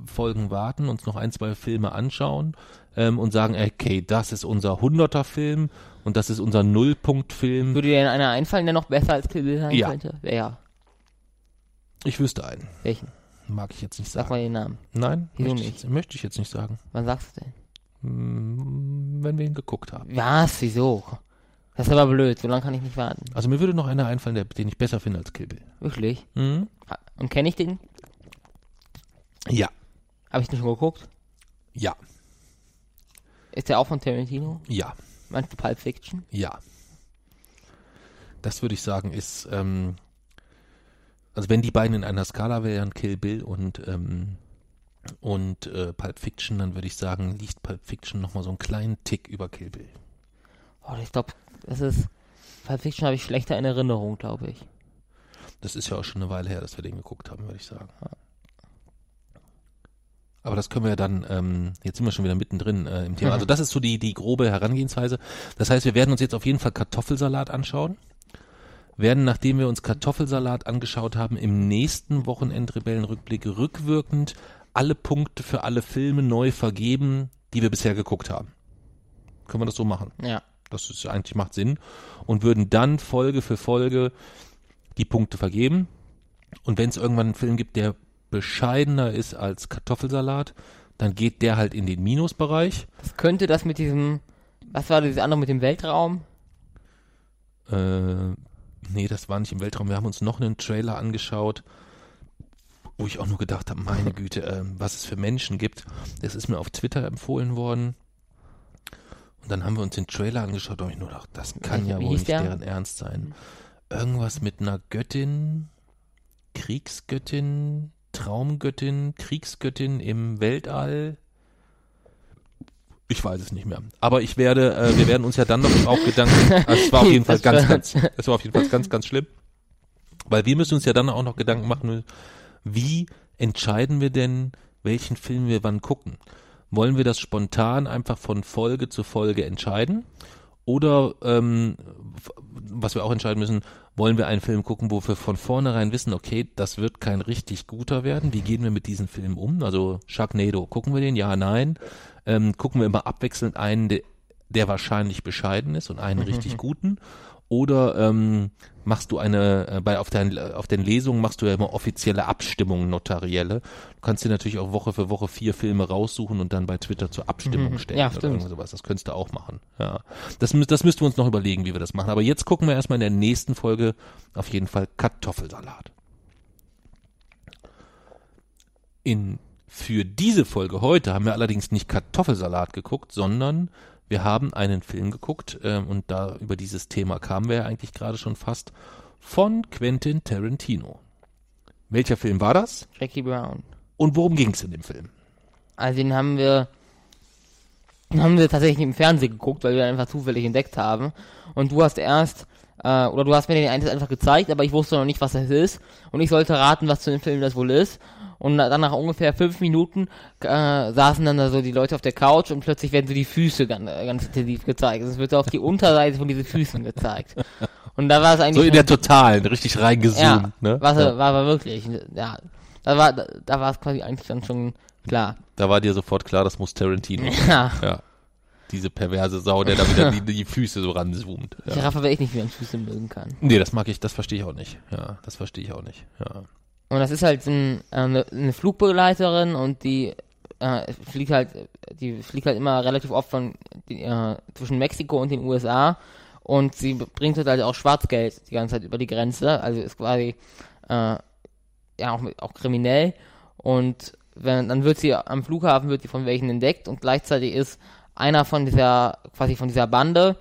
Folgen warten, uns noch ein, zwei Filme anschauen ähm, und sagen, okay, das ist unser 100er Film und das ist unser Nullpunkt-Film. Würde dir denn einer einfallen, der noch besser als Kill Bill sein Ja. könnte? Ja? Ich wüsste einen. Welchen? Mag ich jetzt nicht Sag sagen. mal den Namen. Nein, Wieso möchte ich, nicht? jetzt, möchte ich jetzt nicht sagen. Wann sagst du denn? Hm, Wenn wir ihn geguckt haben. Was? Wieso? Das ist aber blöd, so lange kann ich nicht warten. Also mir würde noch einer einfallen, der, den ich besser finde als Kill Bill. Wirklich? Mhm. Und kenne ich den? Ja. Habe ich den schon geguckt? Ja. Ist der auch von Tarantino? Ja. Meinst du Pulp Fiction? Ja. Das würde ich sagen ist, ähm, also wenn die beiden in einer Skala wären, Kill Bill und ähm, und äh, Pulp Fiction, dann würde ich sagen, liegt Pulp Fiction nochmal so einen kleinen Tick über Kill Bill. Oh, ich glaube, das ist. Pulp Fiction habe ich schlechter in Erinnerung, glaube ich. Das ist ja auch schon eine Weile her, dass wir den geguckt haben, würde ich sagen. Aber das können wir ja dann, ähm, jetzt sind wir schon wieder mittendrin äh, im Thema. Also das ist so die, die grobe Herangehensweise. Das heißt, wir werden uns jetzt auf jeden Fall Kartoffelsalat anschauen. Werden, nachdem wir uns Kartoffelsalat angeschaut haben, im nächsten Wochenendrebellenrückblick rückwirkend alle Punkte für alle Filme neu vergeben, die wir bisher geguckt haben. Können wir das so machen? Ja. Das ist eigentlich macht Sinn. Und würden dann Folge für Folge die Punkte vergeben. Und wenn es irgendwann einen Film gibt, der bescheidener ist als Kartoffelsalat, dann geht der halt in den Minusbereich. Das könnte das mit diesem. Was war dieses andere mit dem Weltraum? Äh, nee, das war nicht im Weltraum. Wir haben uns noch einen Trailer angeschaut, wo ich auch nur gedacht habe, meine Güte, ähm, was es für Menschen gibt. Das ist mir auf Twitter empfohlen worden. Und dann haben wir uns den Trailer angeschaut und ich nur gedacht, das kann ja wie wohl nicht der? deren Ernst sein. Irgendwas mit einer Göttin, Kriegsgöttin, Traumgöttin, Kriegsgöttin im Weltall. Ich weiß es nicht mehr. Aber ich werde, äh, wir werden uns ja dann noch auch Gedanken, also es war auf jeden Fall ganz, ganz, es war auf jeden Fall ganz, ganz schlimm. Weil wir müssen uns ja dann auch noch Gedanken machen, wie entscheiden wir denn, welchen Film wir wann gucken? Wollen wir das spontan einfach von Folge zu Folge entscheiden? Oder, ähm, was wir auch entscheiden müssen, wollen wir einen Film gucken, wo wir von vornherein wissen, okay, das wird kein richtig guter werden. Wie gehen wir mit diesem Film um? Also Sharknado, gucken wir den? Ja, nein. Ähm, gucken wir immer abwechselnd einen, der, der wahrscheinlich bescheiden ist und einen richtig guten? Oder ähm, machst du eine, äh, bei auf, dein, auf den Lesungen machst du ja immer offizielle Abstimmungen, notarielle. Du kannst dir natürlich auch Woche für Woche vier Filme raussuchen und dann bei Twitter zur Abstimmung Mhm. stellen Ja, oder stimmt. irgend sowas. Das könntest du auch machen. Ja. Das, das müssten wir uns noch überlegen, wie wir das machen. Aber jetzt gucken wir erstmal in der nächsten Folge auf jeden Fall Kartoffelsalat. In, für diese Folge heute haben wir allerdings nicht Kartoffelsalat geguckt, sondern wir haben einen Film geguckt ähm, und da über dieses Thema kamen wir ja eigentlich gerade schon fast von Quentin Tarantino. Welcher Film war das Jackie Brown. und worum ging es in dem Film? Also den haben wir, den haben wir tatsächlich im Fernsehen geguckt, weil wir ihn einfach zufällig entdeckt haben. Und du hast erst, äh, oder du hast mir den eines einfach gezeigt, aber ich wusste noch nicht, was das ist. Und ich sollte raten, was zu dem Film das wohl ist. Und dann nach ungefähr fünf Minuten äh, saßen dann da so die Leute auf der Couch und plötzlich werden so die Füße ganz, ganz intensiv gezeigt. Es wird so auf die Unterseite von diesen Füßen gezeigt. Und da war es eigentlich So in der Totalen, richtig reingezoomt. ja, ne? was, ja. war aber wirklich, ja, da war, da, da war es quasi eigentlich dann schon klar. Da war dir sofort klar, das muss Tarantino. Ja, ja. Diese perverse Sau, der da wieder die, die Füße so ranzoomt. ich Ja. raff aber echt nicht, wie man Füße mögen kann. Nee, das mag ich, das verstehe ich auch nicht. Ja, das verstehe ich auch nicht. Ja. Und das ist halt ein, äh, eine, Flugbegleiterin und die äh, fliegt halt, die fliegt halt immer relativ oft von äh, zwischen Mexiko und den USA und sie bringt halt auch Schwarzgeld die ganze Zeit über die Grenze, also ist quasi äh, ja auch, auch kriminell. Und wenn, dann wird sie am Flughafen wird sie von welchen entdeckt. Und gleichzeitig ist einer von dieser quasi von dieser Bande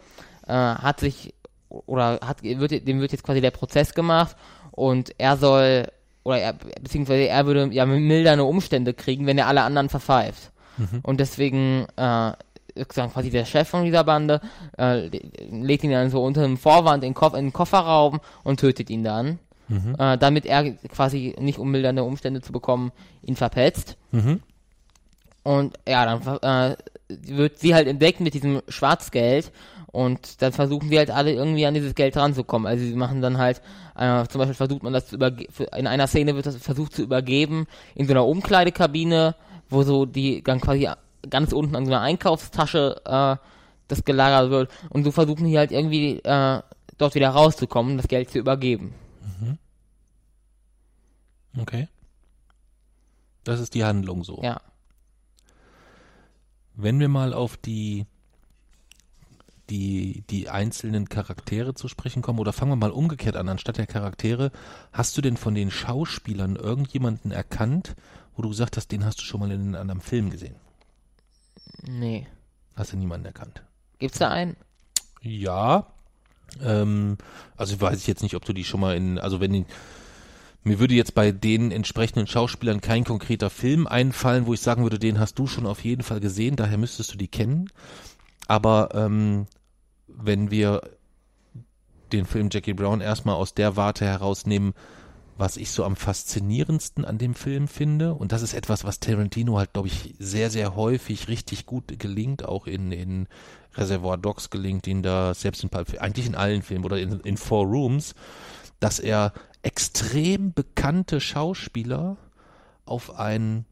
äh, hat sich oder hat wird dem wird jetzt quasi der Prozess gemacht. Und er soll oder er, beziehungsweise er würde ja mildernde Umstände kriegen, wenn er alle anderen verpfeift. Und deswegen äh, sozusagen quasi der Chef von dieser Bande äh, le- legt ihn dann so unter einem Vorwand in, den Koff in den Kofferraum und tötet ihn dann. Äh, damit er quasi nicht um mildernde Umstände zu bekommen, ihn verpetzt. Mhm. Und ja, dann äh, wird sie halt entdeckt mit diesem Schwarzgeld und dann versuchen sie halt alle irgendwie an dieses Geld ranzukommen. Also sie machen dann halt, äh, zum Beispiel versucht man das zu übergeben, in einer Szene wird das versucht zu übergeben in so einer Umkleidekabine, wo so die dann quasi ganz unten an so einer Einkaufstasche äh, das gelagert wird und so versuchen die halt irgendwie äh, dort wieder rauszukommen, das Geld zu übergeben. Okay. Das ist die Handlung so. Ja. Wenn wir mal auf die, die, die einzelnen Charaktere zu sprechen kommen, oder fangen wir mal umgekehrt an, anstatt der Charaktere, hast du denn von den Schauspielern irgendjemanden erkannt, wo du gesagt hast, den hast du schon mal in einem anderen Film gesehen? Nee. Hast du niemanden erkannt? Gibt's da einen? Ja. Ähm, also weiß ich jetzt nicht, ob du die schon mal in, also wenn die, mir würde jetzt bei den entsprechenden Schauspielern kein konkreter Film einfallen, wo ich sagen würde, den hast du schon auf jeden Fall gesehen, daher müsstest du die kennen. Aber ähm, wenn wir den Film Jackie Brown erstmal aus der Warte herausnehmen, was ich so am faszinierendsten an dem Film finde, und das ist etwas, was Tarantino halt, glaube ich, sehr, sehr häufig richtig gut gelingt, auch in, in Reservoir Dogs gelingt ihn da, selbst in eigentlich in allen Filmen oder in, in Four Rooms, dass er extrem bekannte Schauspieler auf ein,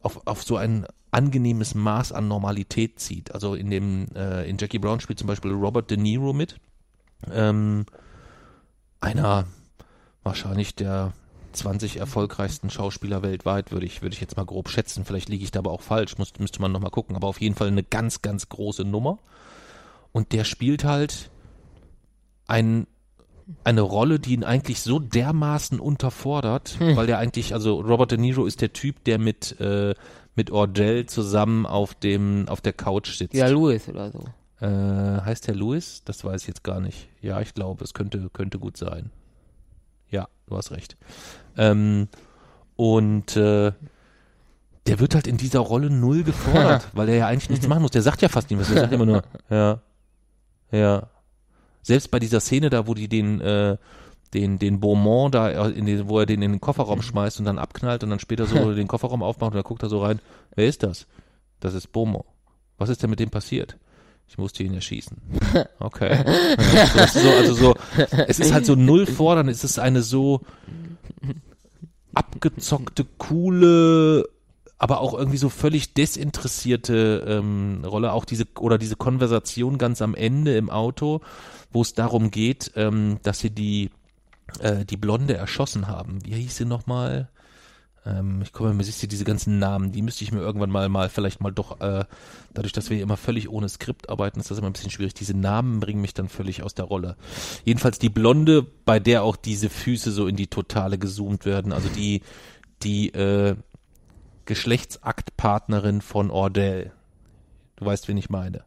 auf, auf so ein angenehmes Maß an Normalität zieht. Also in dem, äh, in Jackie Brown spielt zum Beispiel Robert De Niro mit. Ähm, einer wahrscheinlich der 20 erfolgreichsten Schauspieler weltweit, würde ich, würde ich jetzt mal grob schätzen. Vielleicht liege ich da aber auch falsch, muss, müsste man nochmal gucken. Aber auf jeden Fall eine ganz, ganz große Nummer. Und der spielt halt ein, eine Rolle, die ihn eigentlich so dermaßen unterfordert, weil der eigentlich, also Robert De Niro ist der Typ, der mit, äh, mit Ordell zusammen auf dem, auf der Couch sitzt. Ja, Louis oder so. Äh, heißt der Louis? Das weiß ich jetzt gar nicht. Ja, ich glaube, es könnte, könnte gut sein. Ja, du hast recht. Ähm, und äh, der wird halt in dieser Rolle null gefordert, weil er ja eigentlich nichts machen muss. Der sagt ja fast nichts. Der sagt immer nur, ja, ja. Selbst bei dieser Szene da, wo die den, äh, den, den Beaumont da, in den, wo er den in den Kofferraum schmeißt und dann abknallt und dann später so den Kofferraum aufmacht und dann guckt er so rein, wer ist das? Das ist Beaumont. Was ist denn mit dem passiert? Ich musste ihn erschießen. Okay. Ja, so, das ist so, also so, es ist halt so null fordern, es ist eine so abgezockte, coole aber auch irgendwie so völlig desinteressierte ähm, Rolle, auch diese oder diese Konversation ganz am Ende im Auto, wo es darum geht, ähm, dass sie die äh, die Blonde erschossen haben. Wie hieß sie nochmal? Ähm, ich komme mir, siehst du diese ganzen Namen, die müsste ich mir irgendwann mal mal vielleicht mal doch, äh, dadurch, dass wir immer völlig ohne Skript arbeiten, ist das immer ein bisschen schwierig. Diese Namen bringen mich dann völlig aus der Rolle. Jedenfalls die Blonde, bei der auch diese Füße so in die Totale gezoomt werden, also die die äh, Geschlechtsaktpartnerin von Ordell. Du weißt, wen ich meine.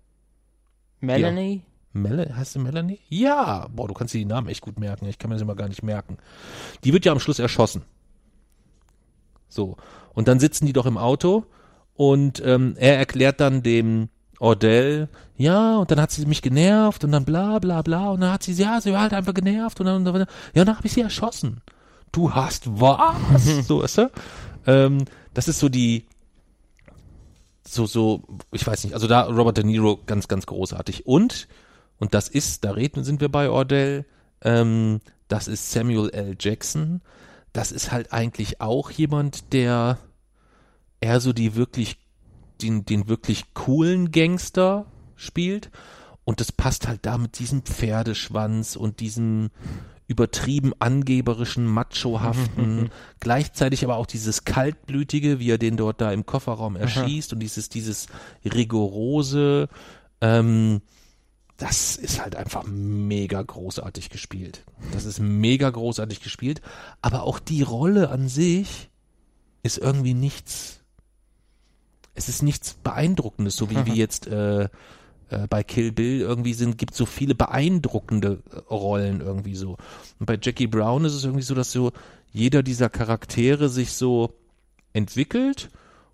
Melanie? Mel heißt sie Melanie? Ja, boah, du kannst dir die Namen echt gut merken. Ich kann mir das immer gar nicht merken. Die wird ja am Schluss erschossen. So. Und dann sitzen die doch im Auto und ähm, er erklärt dann dem Ordell, ja, und dann hat sie mich genervt und dann bla bla bla und dann hat sie, ja, sie war halt einfach genervt und dann, und dann ja, dann habe ich sie erschossen. Du hast was? so, weißt du? Ähm, das ist so die, so, so, ich weiß nicht, also da Robert De Niro ganz, ganz großartig. Und, und das ist, da reden, sind wir bei Ordell, ähm, das ist Samuel L. Jackson. Das ist halt eigentlich auch jemand, der eher so die wirklich, den, den wirklich coolen Gangster spielt. Und das passt halt da mit diesem Pferdeschwanz und diesem, übertrieben angeberischen, machohaften, gleichzeitig aber auch dieses kaltblütige, wie er den dort da im Kofferraum erschießt und dieses, dieses rigorose, ähm, das ist halt einfach mega großartig gespielt. Das ist mega großartig gespielt, aber auch die Rolle an sich ist irgendwie nichts, es ist nichts Beeindruckendes, so wie, wie jetzt, äh, äh, bei Kill Bill irgendwie sind, gibt so viele beeindruckende äh, Rollen irgendwie so. Und bei Jackie Brown ist es irgendwie so, dass so jeder dieser Charaktere sich so entwickelt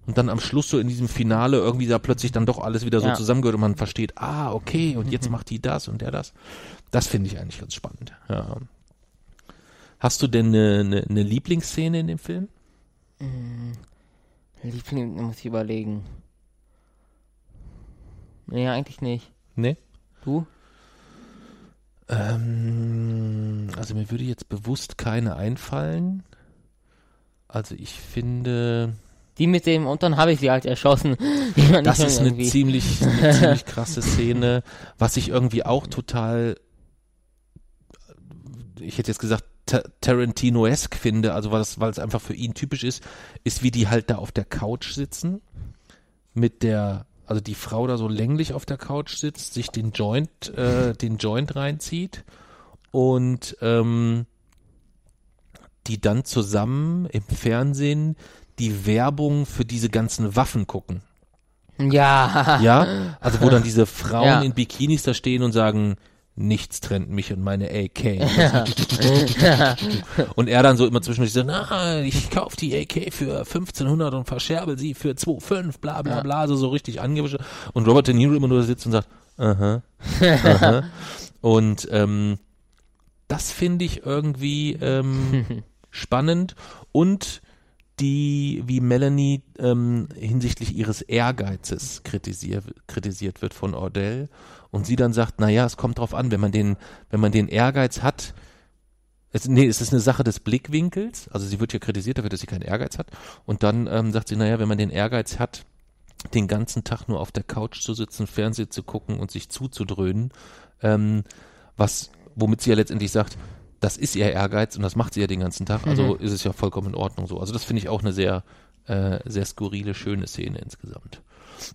und dann am Schluss so in diesem Finale irgendwie da plötzlich dann doch alles wieder so Ja. zusammengehört und man versteht, ah, okay, und jetzt macht die das und der das. Das finde ich eigentlich ganz spannend. Ja. Hast du denn eine, eine, eine Lieblingsszene in dem Film? Liebling, muss ich überlegen. Nee, eigentlich nicht. Nee? Du? Ähm, also mir würde jetzt bewusst keine einfallen. Also ich finde, Die mit dem, und dann habe ich sie halt erschossen. Das ist eine ziemlich, eine ziemlich krasse Szene. Was ich irgendwie auch total, ich hätte jetzt gesagt, Ta- Tarantino-esque finde, also weil es, weil es einfach für ihn typisch ist, ist, wie die halt da auf der Couch sitzen. Mit der, also die Frau da so länglich auf der Couch sitzt, sich den Joint, äh, den Joint reinzieht und ähm, die dann zusammen im Fernsehen die Werbung für diese ganzen Waffen gucken. Ja. Ja, also wo dann diese Frauen Ja. in Bikinis da stehen und sagen, nichts trennt mich und meine AK. und er dann so immer zwischendurch so, na, ich kauf die AK für 1500 und verscherbel sie für 2,5, bla bla Ja. bla, so, so richtig angewischt. Und Robert De Niro immer nur da sitzt und sagt, aha, aha. Und ähm, das finde ich irgendwie ähm, spannend und die, wie Melanie ähm, hinsichtlich ihres Ehrgeizes kritisier, kritisiert wird von Ordell und sie dann sagt, naja, es kommt drauf an, wenn man den, wenn man den Ehrgeiz hat, es, nee, es ist eine Sache des Blickwinkels, also sie wird ja kritisiert dafür, dass sie keinen Ehrgeiz hat und dann ähm, sagt sie, naja, wenn man den Ehrgeiz hat, den ganzen Tag nur auf der Couch zu sitzen, Fernsehen zu gucken und sich zuzudröhnen, ähm, was, womit sie ja letztendlich sagt, das ist ihr Ehrgeiz und das macht sie ja den ganzen Tag, also ist es ja vollkommen in Ordnung so. Also das finde ich auch eine sehr, äh, sehr skurrile, schöne Szene insgesamt.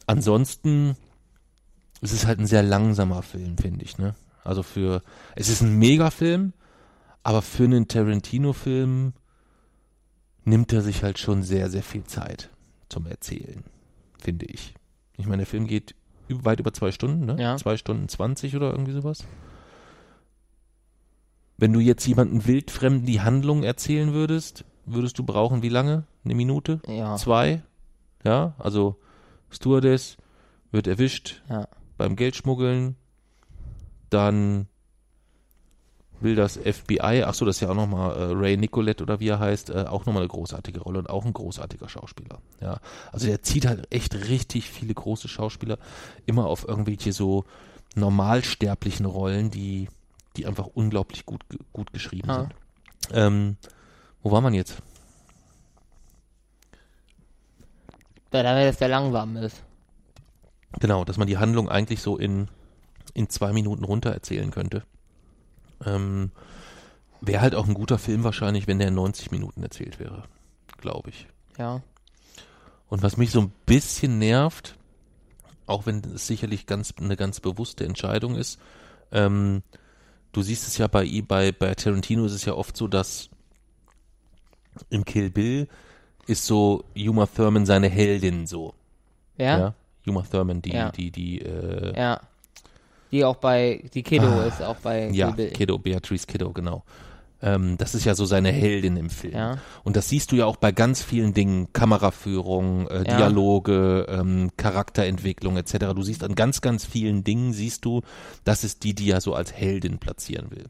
Ansonsten es ist halt ein sehr langsamer Film, finde ich, ne? Also für, es ist ein Megafilm, aber für einen Tarantino-Film nimmt er sich halt schon sehr, sehr viel Zeit zum Erzählen, finde ich. Ich meine, der Film geht weit über zwei Stunden, ne? Ja. Zwei Stunden zwanzig oder irgendwie sowas. Wenn du jetzt jemanden wildfremden die Handlung erzählen würdest, würdest du brauchen wie lange? Eine Minute? Ja. Zwei? Ja, also Stewardess wird erwischt Ja. beim Geldschmuggeln, dann will das FBI, ach so, das ist ja auch nochmal äh, Ray Nicolette oder wie er heißt, äh, auch nochmal eine großartige Rolle und auch ein großartiger Schauspieler. Ja, also der zieht halt echt richtig viele große Schauspieler immer auf irgendwelche so normalsterblichen Rollen, die, die einfach unglaublich gut, gut geschrieben Ja. sind. Ähm, wo war man jetzt? Da, da wäre das der langsam ist. Genau, dass man die Handlung eigentlich so in, in zwei Minuten runter erzählen könnte. Ähm, wäre halt auch ein guter Film wahrscheinlich, wenn der in 90 Minuten erzählt wäre, glaube ich. Ja. Und was mich so ein bisschen nervt, auch wenn es sicherlich ganz eine ganz bewusste Entscheidung ist, ähm, du siehst es ja bei bei bei Tarantino ist es ja oft so, dass im Kill Bill ist so Uma Thurman seine Heldin so. Ja? Ja. Uma Thurman, die, Ja. die, die, äh, ja. Die auch bei, die Kiddo Ah, ist auch bei ja, Kill Bill. Kiddo, Beatrice Kiddo, genau. Ähm, das ist ja so seine Heldin im Film. Ja. Und das siehst du ja auch bei ganz vielen Dingen, Kameraführung, äh, Ja. Dialoge, ähm, Charakterentwicklung etc. Du siehst an ganz, ganz vielen Dingen, siehst du, das ist die, die er so als Heldin platzieren will.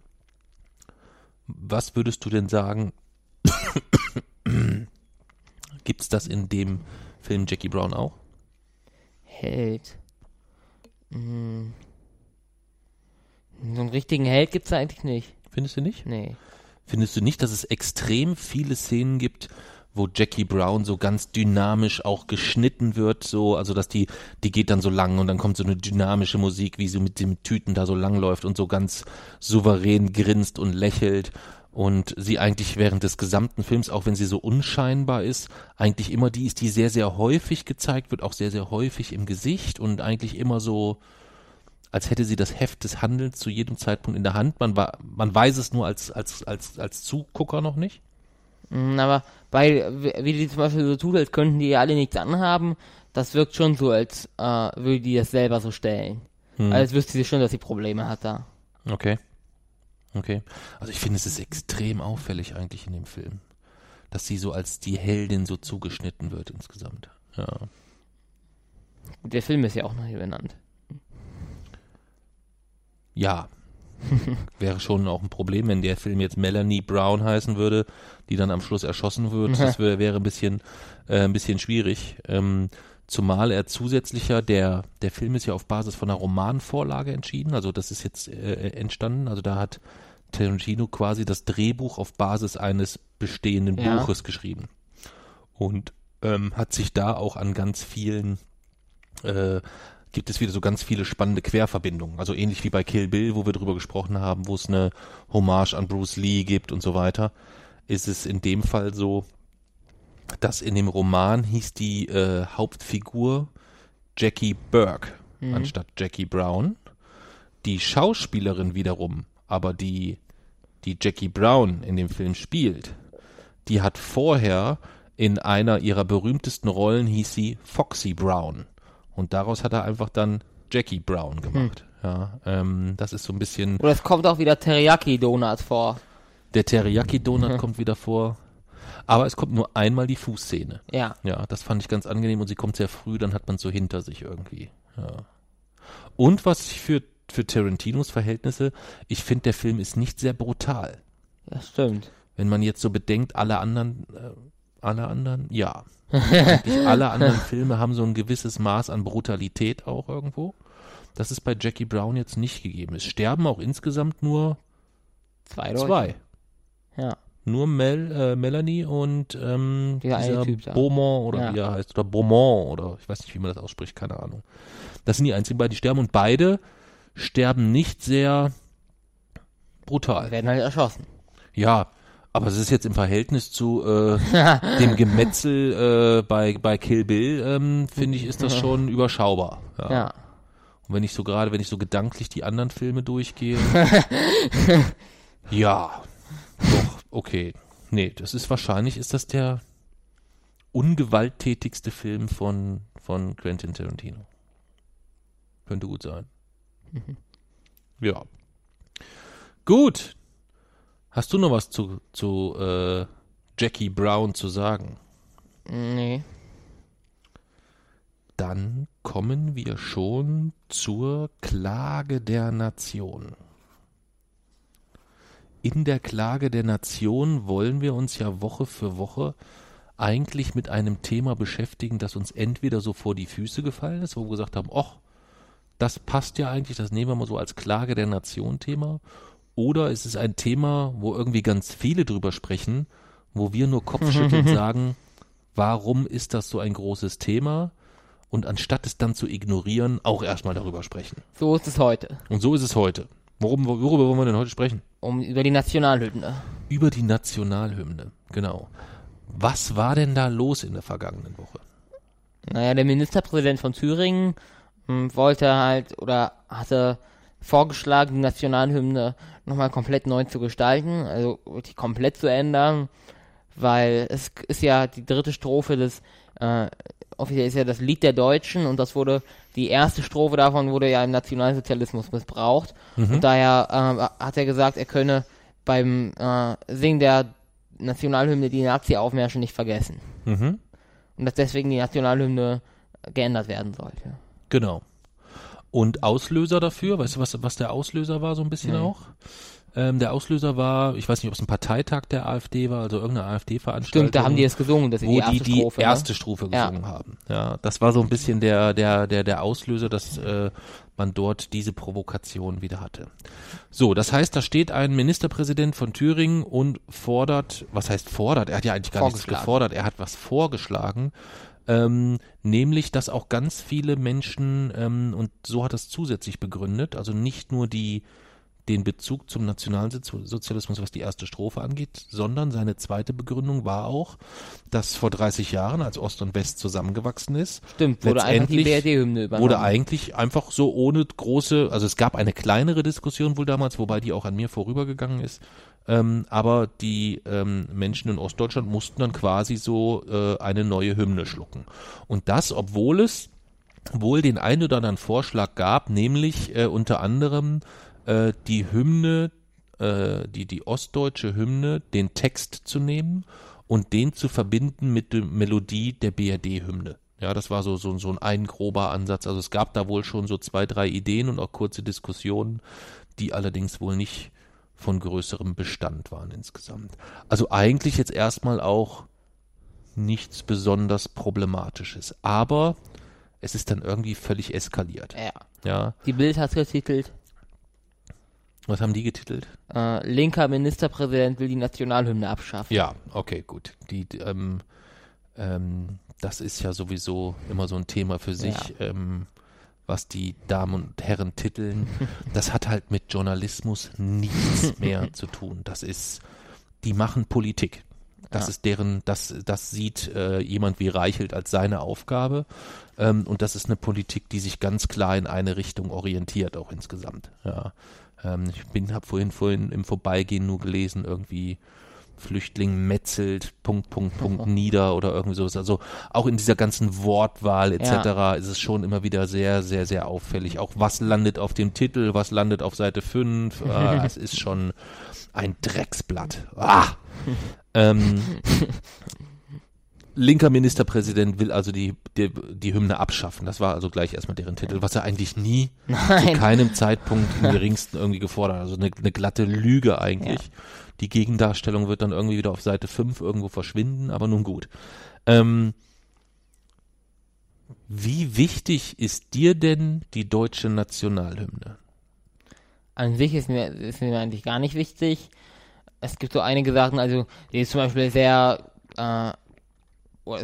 Was würdest du denn sagen, gibt's das in dem Film Jackie Brown auch? Held. Hm. So einen richtigen Held gibt's da eigentlich nicht. Findest du nicht? Nee. Findest du nicht, dass es extrem viele Szenen gibt, wo Jackie Brown so ganz dynamisch auch geschnitten wird, so, also dass die, die geht dann so lang und dann kommt so eine dynamische Musik, wie sie mit dem Tüten da so lang läuft und so ganz souverän grinst und lächelt und sie eigentlich während des gesamten Films, auch wenn sie so unscheinbar ist, eigentlich immer die ist, die sehr, sehr häufig gezeigt wird, auch sehr, sehr häufig im Gesicht und eigentlich immer so, als hätte sie das Heft des Handelns zu jedem Zeitpunkt in der Hand. Man, war, man weiß es nur als, als, als, als Zugucker noch nicht. Mm, Aber weil, wie wie die zum Beispiel so tut, als könnten die alle nichts anhaben, das wirkt schon so, als äh, würde die das selber so stellen. Hm. Als wüsste sie schon, dass sie Probleme hat da. Okay. Okay. Also ich finde, es ist extrem auffällig eigentlich in dem Film, dass sie so als die Heldin so zugeschnitten wird insgesamt. Ja. Der Film ist ja auch nach ihr benannt. Ja. Wäre schon auch ein Problem, wenn der Film jetzt Melanie Brown heißen würde, die dann am Schluss erschossen wird. Das wär, wäre ein bisschen, äh, ein bisschen schwierig. Ähm, zumal er zusätzlicher, der, der Film ist ja auf Basis von einer Romanvorlage entschieden. Also das ist jetzt äh, entstanden. Also da hat Tarantino quasi das Drehbuch auf Basis eines bestehenden Ja. Buches geschrieben. Und ähm, hat sich da auch an ganz vielen äh, gibt es wieder so ganz viele spannende Querverbindungen. Also ähnlich wie bei Kill Bill, wo wir drüber gesprochen haben, wo es eine Hommage an Bruce Lee gibt und so weiter, ist es in dem Fall so, dass in dem Roman hieß die äh, Hauptfigur Jackie Burke anstatt Jackie Brown. Die Schauspielerin wiederum, aber die, die Jackie Brown in dem Film spielt, die hat vorher in einer ihrer berühmtesten Rollen hieß sie Foxy Brown. Und daraus hat er einfach dann Jackie Brown gemacht. Ja, ähm, das ist so ein bisschen, Oder es kommt auch wieder Teriyaki-Donut vor. der Teriyaki-Donut kommt wieder vor. Aber es kommt nur einmal die Fußszene. Ja. Ja, das fand ich ganz angenehm und sie kommt sehr früh, dann hat man so hinter sich irgendwie. Ja. Und was ich für, für Tarantinos Verhältnisse, ich finde, der Film ist nicht sehr brutal. Das stimmt. Wenn man jetzt so bedenkt, alle anderen, äh, alle anderen, ja. Alle anderen Filme haben so ein gewisses Maß an Brutalität auch irgendwo. Das ist bei Jackie Brown jetzt nicht gegeben. Es sterben auch insgesamt nur Zwei Leute. zwei. Ja. Nur Mel, äh, Melanie und ähm, eine dieser Typ da. Beaumont oder Ja. wie er heißt. Oder Beaumont oder ich weiß nicht, wie man das ausspricht, keine Ahnung. Das sind die einzigen beiden, die sterben und beide sterben nicht sehr brutal. Werden halt erschossen. Ja, aber es ist jetzt im Verhältnis zu äh, dem Gemetzel äh, bei, bei Kill Bill, ähm, finde ich, ist das schon überschaubar. Ja. Ja. Und wenn ich so gerade, wenn ich so gedanklich die anderen Filme durchgehe, ja, doch, okay. Nee, das ist wahrscheinlich, ist das der ungewalttätigste Film von, von Quentin Tarantino. Könnte gut sein. Ja. Gut. Hast du noch was zu, zu äh, Jackie Brown zu sagen? Nee. Dann kommen wir schon zur Klage der Nation. In der Klage der Nation wollen wir uns ja Woche für Woche eigentlich mit einem Thema beschäftigen, das uns entweder so vor die Füße gefallen ist, wo wir gesagt haben, ach, das passt ja eigentlich, das nehmen wir mal so als Klage der Nation Thema, oder es ist ein Thema, wo irgendwie ganz viele drüber sprechen, wo wir nur Kopfschütteln sagen, warum ist das so ein großes Thema? Und anstatt es dann zu ignorieren, auch erstmal darüber sprechen. So ist es heute. Und so ist es heute. Worum, worüber wollen wir denn heute sprechen? Um über die Nationalhymne. Über die Nationalhymne, genau. Was war denn da los in der vergangenen Woche? Naja, der Ministerpräsident von Thüringen hm, wollte halt oder hatte vorgeschlagen, die Nationalhymne nochmal komplett neu zu gestalten, also wirklich komplett zu ändern, weil es ist ja die dritte Strophe des, äh, offiziell ist ja das Lied der Deutschen und das wurde, die erste Strophe davon wurde ja im Nationalsozialismus missbraucht und daher äh, hat er gesagt, er könne beim äh, Singen der Nationalhymne die Nazi-Aufmärsche nicht vergessen. Mhm. Und dass deswegen die Nationalhymne geändert werden sollte. Genau. Und Auslöser dafür, weißt du, was, was der Auslöser war, so ein bisschen Nee. auch? Ähm, der Auslöser war, ich weiß nicht, ob es ein Parteitag der AfD war, also irgendeine AfD-Veranstaltung. Stimmt, da haben die es gesungen, dass sie wo die erste die die Strophe. erste ne? Strophe Ja. gesungen haben. Ja, das war so ein bisschen der der der der Auslöser, dass äh, man dort diese Provokation wieder hatte. So, das heißt, da steht ein Ministerpräsident von Thüringen und fordert, was heißt fordert? Er hat ja eigentlich gar nichts gefordert, er hat was vorgeschlagen. Ähm, nämlich, dass auch ganz viele Menschen, ähm, und so hat es zusätzlich begründet, also nicht nur die den Bezug zum Nationalsozialismus, was die erste Strophe angeht, sondern seine zweite Begründung war auch, dass vor 30 Jahren, als Ost und West zusammengewachsen ist, Stimmt, wurde einfach letztendlich übernommen. wurde eigentlich einfach so ohne große, also es gab eine kleinere Diskussion wohl damals, wobei die auch an mir vorübergegangen ist, ähm, aber die ähm, Menschen in Ostdeutschland mussten dann quasi so äh, eine neue Hymne schlucken. Und das, obwohl es wohl den einen oder anderen Vorschlag gab, nämlich äh, unter anderem äh, die Hymne, äh, die, die ostdeutsche Hymne, den Text zu nehmen und den zu verbinden mit der Melodie der BRD-Hymne. Ja, das war so, so, so ein, ein grober Ansatz. Also es gab da wohl schon so zwei, drei Ideen und auch kurze Diskussionen, die allerdings wohl nicht von größerem Bestand waren insgesamt. Also eigentlich jetzt erstmal auch nichts besonders Problematisches. Aber es ist dann irgendwie völlig eskaliert. Ja. Ja, Die Bild hat getitelt, was haben die getitelt? äh, linker Ministerpräsident will die Nationalhymne abschaffen. Ja, okay, gut. Die, ähm, ähm, das ist ja sowieso immer so ein Thema für sich, ähm, was die Damen und Herren titeln. Das hat halt mit Journalismus nichts mehr zu tun. Das ist, die machen Politik. Das Ja. ist deren, das, das sieht äh, jemand wie Reichelt als seine Aufgabe. Ähm, und das ist eine Politik, die sich ganz klar in eine Richtung orientiert, auch insgesamt. Ja. Ähm, ich bin, habe vorhin, vorhin im Vorbeigehen nur gelesen, irgendwie Flüchtling metzelt, Punkt, Punkt, Punkt nieder oder irgendwie sowas. Also auch in dieser ganzen Wortwahl etc. ist es schon immer wieder sehr, sehr, sehr auffällig. Auch was landet auf dem Titel, was landet auf Seite 5. Ah, es ist schon ein Drecksblatt. Ah! ähm, linker Ministerpräsident will also die, die, die Hymne abschaffen. Das war also gleich erstmal deren Titel, was er eigentlich nie zu Nein. keinem Zeitpunkt im geringsten irgendwie gefordert hat. Also eine, eine glatte Lüge eigentlich. Die Gegendarstellung wird dann irgendwie wieder auf Seite 5 irgendwo verschwinden, aber nun gut. Ähm, wie wichtig ist dir denn die deutsche Nationalhymne? An sich ist mir, ist mir eigentlich gar nicht wichtig. Es gibt so einige Sachen, also die ist zum Beispiel sehr, äh,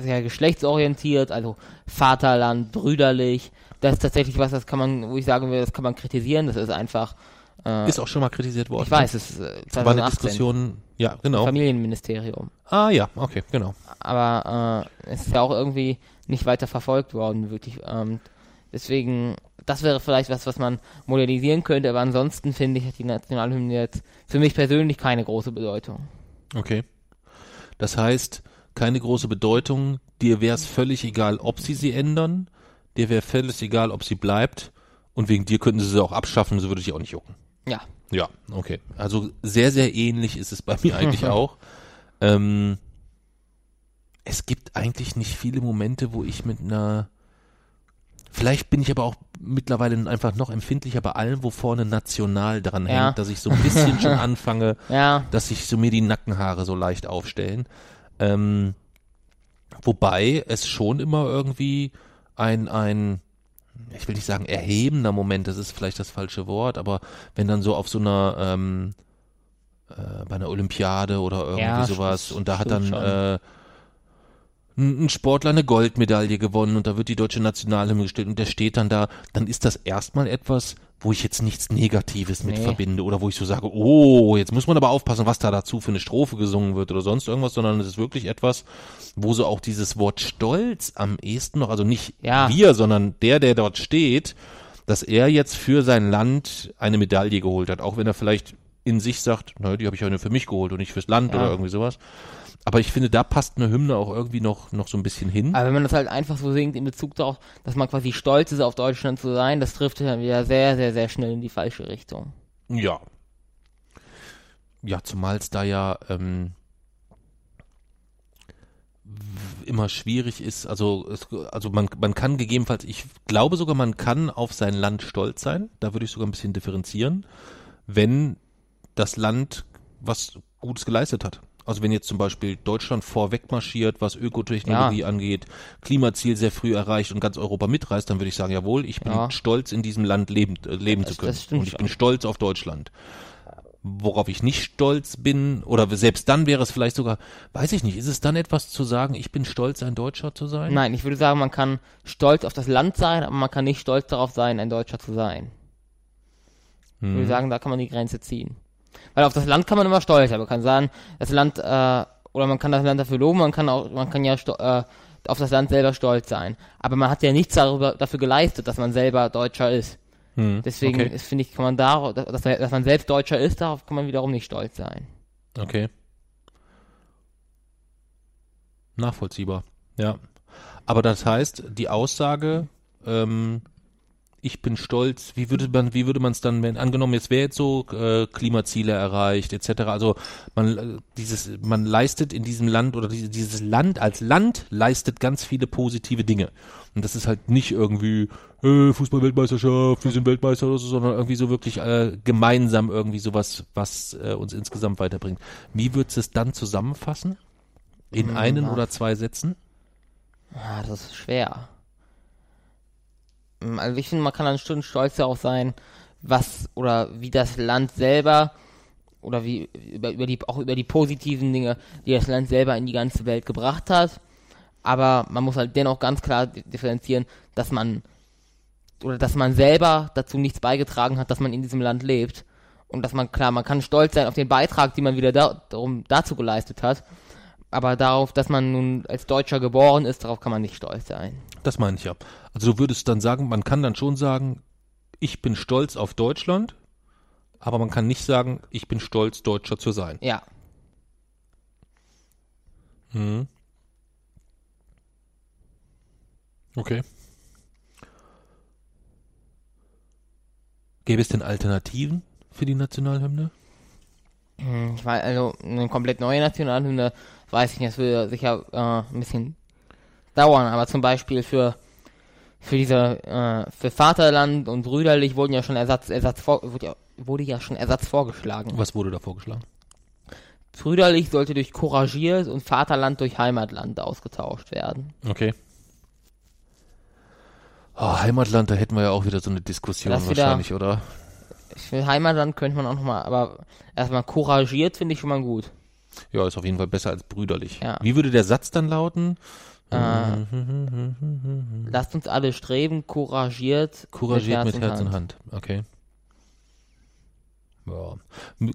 sehr geschlechtsorientiert, also Vaterland, brüderlich. Das ist tatsächlich was, das kann man, wo ich sagen will, das kann man kritisieren. Das ist einfach, äh, Ist auch schon mal kritisiert worden. ich weiß, es ist äh, war eine 2018, Diskussion. Ja, genau. Familienministerium. Ah ja, okay, genau. aber äh, es ist ja auch irgendwie nicht weiter verfolgt worden, wirklich. Ähm, deswegen, das wäre vielleicht was, was man modernisieren könnte, aber ansonsten finde ich, hat die Nationalhymne jetzt für mich persönlich keine große Bedeutung. Okay. Das heißt, keine große Bedeutung. Dir wäre es völlig egal, ob sie sie ändern. Dir wäre völlig egal, ob sie bleibt. Und wegen dir könnten sie sie auch abschaffen, so würde ich auch nicht jucken. Ja, Ja, okay. Also sehr, sehr ähnlich ist es bei mir eigentlich auch. Ähm, es gibt eigentlich nicht viele Momente, wo ich mit einer Vielleicht bin ich aber auch mittlerweile einfach noch empfindlicher bei allem, wo vorne national dran Ja. hängt, dass ich so ein bisschen schon anfange, ja, dass sich so mir die Nackenhaare so leicht aufstellen. Ähm, wobei es schon immer irgendwie ein, ein, ich will nicht sagen erhebender Moment, das ist vielleicht das falsche Wort, aber wenn dann so auf so einer, ähm, äh, bei einer Olympiade oder irgendwie Ja, sowas und da hat dann äh, ein ein Sportler eine Goldmedaille gewonnen und da wird die deutsche Nationalhymne gestellt und der steht dann da, dann ist das erstmal etwas, wo ich jetzt nichts Negatives mit Nee. verbinde oder wo ich so sage, oh, jetzt muss man aber aufpassen, was da dazu für eine Strophe gesungen wird oder sonst irgendwas, sondern es ist wirklich etwas, wo so auch dieses Wort Stolz am ehesten noch, also nicht Ja. wir, sondern der, der dort steht, dass er jetzt für sein Land eine Medaille geholt hat, auch wenn er vielleicht in sich sagt, naja, die habe ich ja nur für mich geholt und nicht fürs Land Ja. oder irgendwie sowas. Aber ich finde, da passt eine Hymne auch irgendwie noch, noch so ein bisschen hin. Aber wenn man das halt einfach so singt in Bezug darauf, dass man quasi stolz ist, auf Deutschland zu sein, das trifft dann wieder sehr, sehr, sehr schnell in die falsche Richtung. Ja. Ja, zumal es da ja ähm, immer schwierig ist. Also, es, also man, man kann gegebenenfalls, ich glaube sogar, man kann auf sein Land stolz sein. Da würde ich sogar ein bisschen differenzieren, wenn das Land was Gutes geleistet hat. Also wenn jetzt zum Beispiel Deutschland vorweg marschiert, was Ökotechnologie angeht, Klimaziel sehr früh erreicht und ganz Europa mitreißt, dann würde ich sagen, jawohl, ich bin Ja. stolz, in diesem Land leben, äh, leben Das- zu können. und ich bin stolz auf Deutschland. Worauf ich nicht stolz bin, oder selbst dann wäre es vielleicht sogar, weiß ich nicht, ist es dann etwas zu sagen, ich bin stolz, ein Deutscher zu sein? Nein, ich würde sagen, man kann stolz auf das Land sein, aber man kann nicht stolz darauf sein, ein Deutscher zu sein. Ich Hm. würde sagen, da kann man die Grenze ziehen. Weil auf das Land kann man immer stolz sein. Man kann sagen, das Land, äh, oder man kann das Land dafür loben, man kann auch, man kann ja äh, auf das Land selber stolz sein. Aber man hat ja nichts darüber, dafür geleistet, dass man selber Deutscher ist. Hm, Deswegen okay. finde ich, kann man darauf, dass, dass man selbst Deutscher ist, darauf kann man wiederum nicht stolz sein. Okay. Nachvollziehbar, ja. Aber das heißt, die Aussage, ähm, ich bin stolz, wie würde man, wie würde man es dann, wenn angenommen, jetzt wäre jetzt so äh, Klimaziele erreicht, etc. Also man äh, dieses, man leistet in diesem Land oder diese, dieses Land als Land leistet ganz viele positive Dinge. Und das ist halt nicht irgendwie äh, Fußball-Weltmeisterschaft, wir sind Weltmeister oder so, sondern irgendwie so wirklich äh, gemeinsam irgendwie sowas, was äh, uns insgesamt weiterbringt. Wie würdest du es dann zusammenfassen? In Hm, einen na. oder zwei Sätzen? Ah, das ist schwer. Mm, Also ich finde, man kann dann schon stolz darauf sein, was oder wie das Land selber oder wie über, über die auch über die positiven Dinge, die das Land selber in die ganze Welt gebracht hat. Aber man muss halt dennoch ganz klar di- differenzieren, dass man oder dass man selber dazu nichts beigetragen hat, dass man in diesem Land lebt. Und dass man, klar, man kann stolz sein auf den Beitrag, den man wieder da, darum, dazu geleistet hat. Aber darauf, dass man nun als Deutscher geboren ist, darauf kann man nicht stolz sein. Das meine ich ja. Also du würdest dann sagen, man kann dann schon sagen, ich bin stolz auf Deutschland, aber man kann nicht sagen, ich bin stolz, Deutscher zu sein. Ja. Mhm. Okay. Gäbe es denn Alternativen für die Nationalhymne? Hm, Ich weiß, also eine komplett neue Nationalhymne, weiß ich nicht, das würde sicher äh, ein bisschen dauern, aber zum Beispiel für für diese äh, für Vaterland und Brüderlich wurden ja schon Ersatz Ersatz vor, wurde, ja, wurde ja schon Ersatz vorgeschlagen. Was wurde da vorgeschlagen? Brüderlich sollte durch Couragiert und Vaterland durch Heimatland ausgetauscht werden. Okay. Oh, Heimatland, da hätten wir ja auch wieder so eine Diskussion Das wieder- wahrscheinlich, oder? Für Heimatland könnte man auch nochmal, aber erstmal Couragiert finde ich schon mal gut. Ja, ist auf jeden Fall besser als brüderlich. Ja. Wie würde der Satz dann lauten? Äh, lasst uns alle streben, couragiert, Couragiert mit Herz und Hand. Okay. Ja.